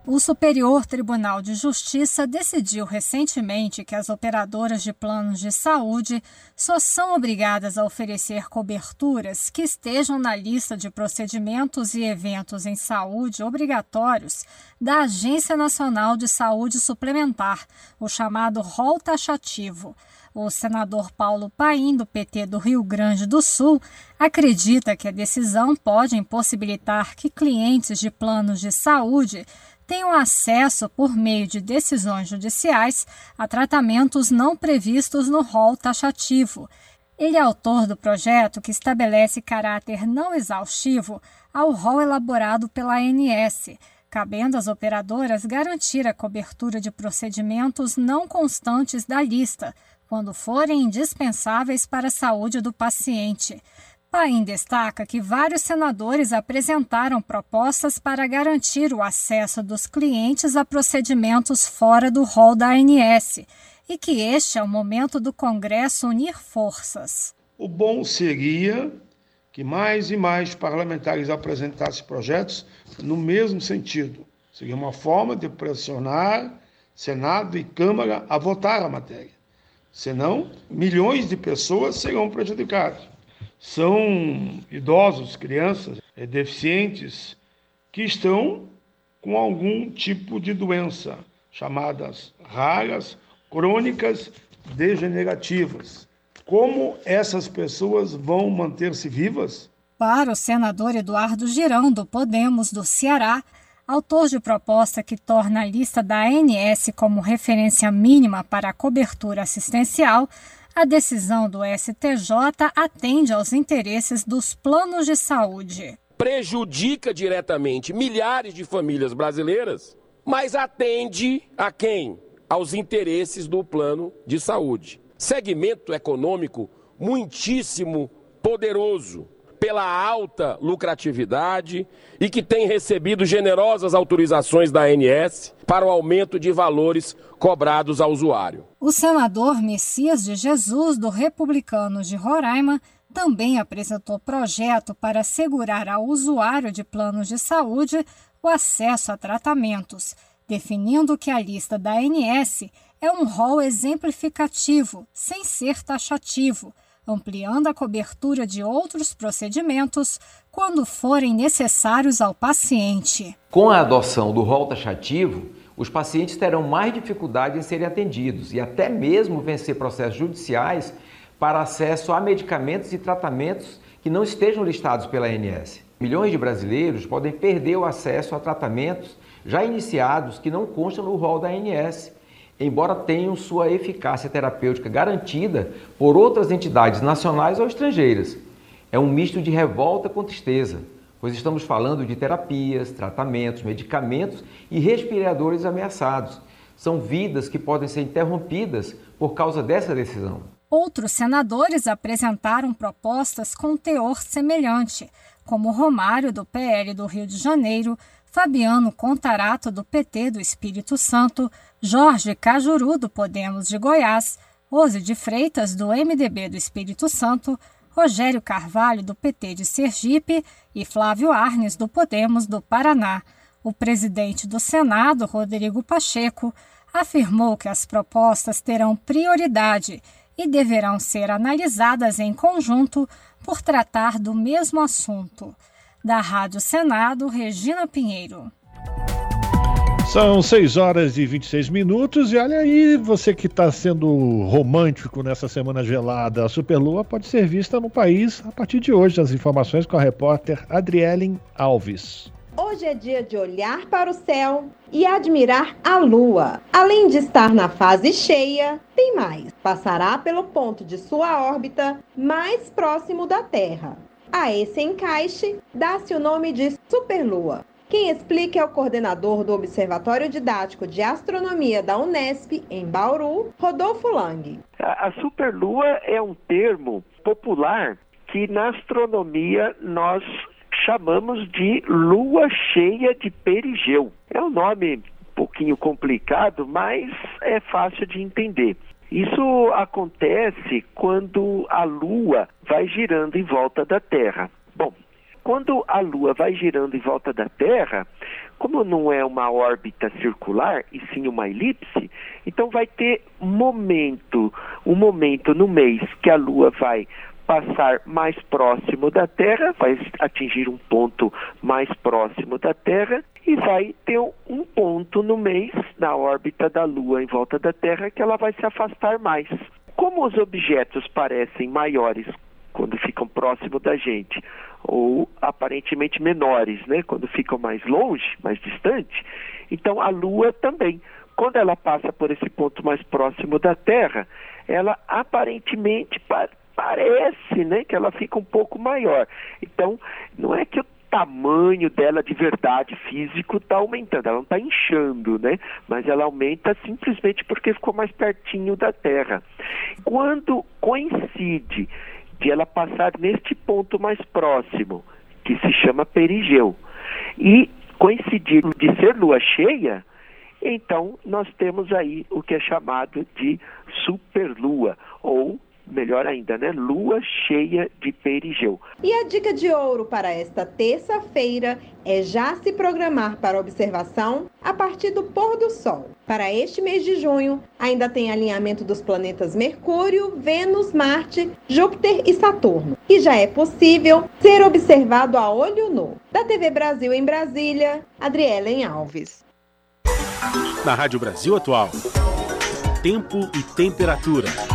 [SPEAKER 39] O Superior Tribunal de Justiça decidiu recentemente que as operadoras de planos de saúde só são obrigadas a oferecer coberturas que estejam na lista de procedimentos e eventos em saúde obrigatórios da Agência Nacional de Saúde Suplementar, o chamado rol taxativo. O senador Paulo Paim, do PT do Rio Grande do Sul, acredita que a decisão pode impossibilitar que clientes de planos de saúde tenham acesso, por meio de decisões judiciais, a tratamentos não previstos no rol taxativo. Ele é autor do projeto que estabelece caráter não exaustivo ao rol elaborado pela ANS, cabendo às operadoras garantir a cobertura de procedimentos não constantes da lista, quando forem indispensáveis para a saúde do paciente. Paim destaca que vários senadores apresentaram propostas para garantir o acesso dos clientes a procedimentos fora do rol da ANS e que este é o momento do Congresso unir forças.
[SPEAKER 40] O bom seria que mais e mais parlamentares apresentassem projetos no mesmo sentido. Seria uma forma de pressionar Senado e Câmara a votar a matéria. Senão, milhões de pessoas serão prejudicadas são idosos, crianças, é, deficientes, que estão com algum tipo de doença, chamadas raras, crônicas, degenerativas. Como essas pessoas vão manter-se vivas?
[SPEAKER 39] Para o senador Eduardo Girão, do Podemos do Ceará, autor de proposta que torna a lista da ANS como referência mínima para a cobertura assistencial, a decisão do STJ atende aos interesses dos planos de saúde.
[SPEAKER 41] Prejudica diretamente milhares de famílias brasileiras, mas atende a quem? Aos interesses do plano de saúde. Segmento econômico muitíssimo poderoso pela alta lucratividade e que tem recebido generosas autorizações da ANS para o aumento de valores cobrados ao usuário.
[SPEAKER 39] O senador Messias de Jesus, do Republicanos de Roraima, também apresentou projeto para assegurar ao usuário de planos de saúde o acesso a tratamentos, definindo que a lista da ANS é um rol exemplificativo, sem ser taxativo, ampliando a cobertura de outros procedimentos quando forem necessários ao paciente.
[SPEAKER 42] Com a adoção do rol taxativo, os pacientes terão mais dificuldade em serem atendidos e até mesmo vencer processos judiciais para acesso a medicamentos e tratamentos que não estejam listados pela ANS. Milhões de brasileiros podem perder o acesso a tratamentos já iniciados que não constam no rol da ANS, embora tenham sua eficácia terapêutica garantida por outras entidades nacionais ou estrangeiras. É um misto de revolta com tristeza, pois estamos falando de terapias, tratamentos, medicamentos e respiradores ameaçados. São vidas que podem ser interrompidas por causa dessa decisão.
[SPEAKER 39] Outros senadores apresentaram propostas com teor semelhante, como Romário, do PL do Rio de Janeiro, Fabiano Contarato, do PT do Espírito Santo, Jorge Cajuru, do Podemos de Goiás, Rose de Freitas, do MDB do Espírito Santo, Rogério Carvalho, do PT de Sergipe e Flávio Arnes, do Podemos do Paraná. O presidente do Senado, Rodrigo Pacheco, afirmou que as propostas terão prioridade e deverão ser analisadas em conjunto por tratar do mesmo assunto. Da Rádio Senado, Regina Pinheiro.
[SPEAKER 1] São 6 horas e 26 minutos e olha aí, você que está sendo romântico nessa semana gelada, a Superlua pode ser vista no país a partir de hoje. As informações com a repórter Adrielen Alves.
[SPEAKER 43] Hoje é dia de olhar para o céu e admirar a lua. Além de estar na fase cheia, tem mais. Passará pelo ponto de sua órbita mais próximo da Terra. A esse encaixe dá-se o nome de superlua. Quem explica é o coordenador do Observatório Didático de Astronomia da Unesp, em Bauru, Rodolfo Lang.
[SPEAKER 44] A superlua é um termo popular que na astronomia nós chamamos de lua cheia de perigeu. É um nome um pouquinho complicado, mas é fácil de entender. Isso acontece quando a lua vai girando em volta da Terra. Bom, quando a Lua vai girando em volta da Terra, como não é uma órbita circular e sim uma elipse, então vai ter momento, um momento no mês que a Lua vai passar mais próximo da Terra, vai atingir um ponto mais próximo da Terra e vai ter um ponto no mês, na órbita da Lua em volta da Terra, que ela vai se afastar mais. Como os objetos parecem maiores quando ficam próximo da gente, ou aparentemente menores, né, quando ficam mais longe, mais distante, então a Lua também. Quando ela passa por esse ponto mais próximo da Terra, ela aparentemente parece né, que ela fica um pouco maior. Então, não é que o tamanho dela de verdade físico está aumentando, ela não está inchando, né? Mas ela aumenta simplesmente porque ficou mais pertinho da Terra. Quando coincide de ela passar neste ponto mais próximo, que se chama perigeu, e coincidir de ser lua cheia, então nós temos aí o que é chamado de superlua ou melhor ainda, né? Lua cheia de perigeu.
[SPEAKER 43] E a dica de ouro para esta terça-feira é já se programar para observação a partir do pôr do sol. Para este mês de junho, ainda tem alinhamento dos planetas Mercúrio, Vênus, Marte, Júpiter e Saturno, e já é possível ser observado a olho nu. Da TV Brasil em Brasília, Adrielen Alves.
[SPEAKER 2] Na Rádio Brasil Atual, tempo e temperatura.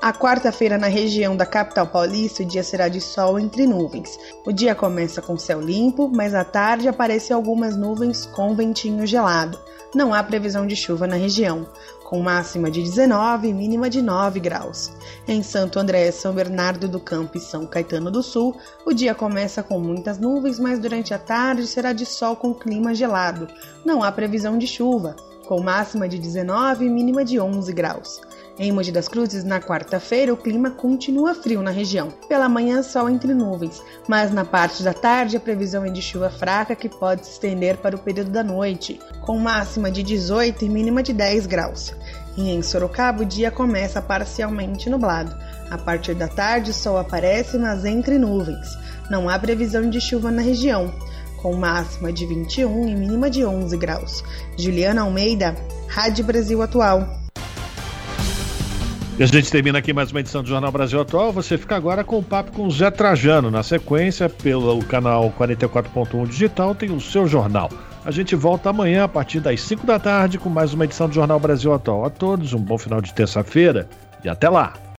[SPEAKER 4] A quarta-feira na região da capital paulista, o dia será de sol entre nuvens. O dia começa com céu limpo, mas à tarde aparecem algumas nuvens com ventinho gelado. Não há previsão de chuva na região, com máxima de 19 e mínima de 9 graus. Em Santo André, São Bernardo do Campo e São Caetano do Sul, o dia começa com muitas nuvens, mas durante a tarde será de sol com clima gelado. Não há previsão de chuva, com máxima de 19 e mínima de 11 graus. Em Mogi das Cruzes, na quarta-feira, o clima continua frio na região. Pela manhã, sol entre nuvens, mas na parte da tarde a previsão é de chuva fraca que pode se estender para o período da noite, com máxima de 18 e mínima de 10 graus. E em Sorocaba, o dia começa parcialmente nublado. A partir da tarde, sol aparece, mas entre nuvens. Não há previsão de chuva na região. com máxima de 21 e mínima de 11 graus. Juliana Almeida, Rádio Brasil Atual.
[SPEAKER 1] E a gente termina aqui mais uma edição do Jornal Brasil Atual. Você fica agora com o papo com o Zé Trajano. Na sequência, pelo canal 44.1 Digital, tem o seu jornal. A gente volta amanhã a partir das 5 da tarde com mais uma edição do Jornal Brasil Atual. A todos, um bom final de terça-feira e até lá!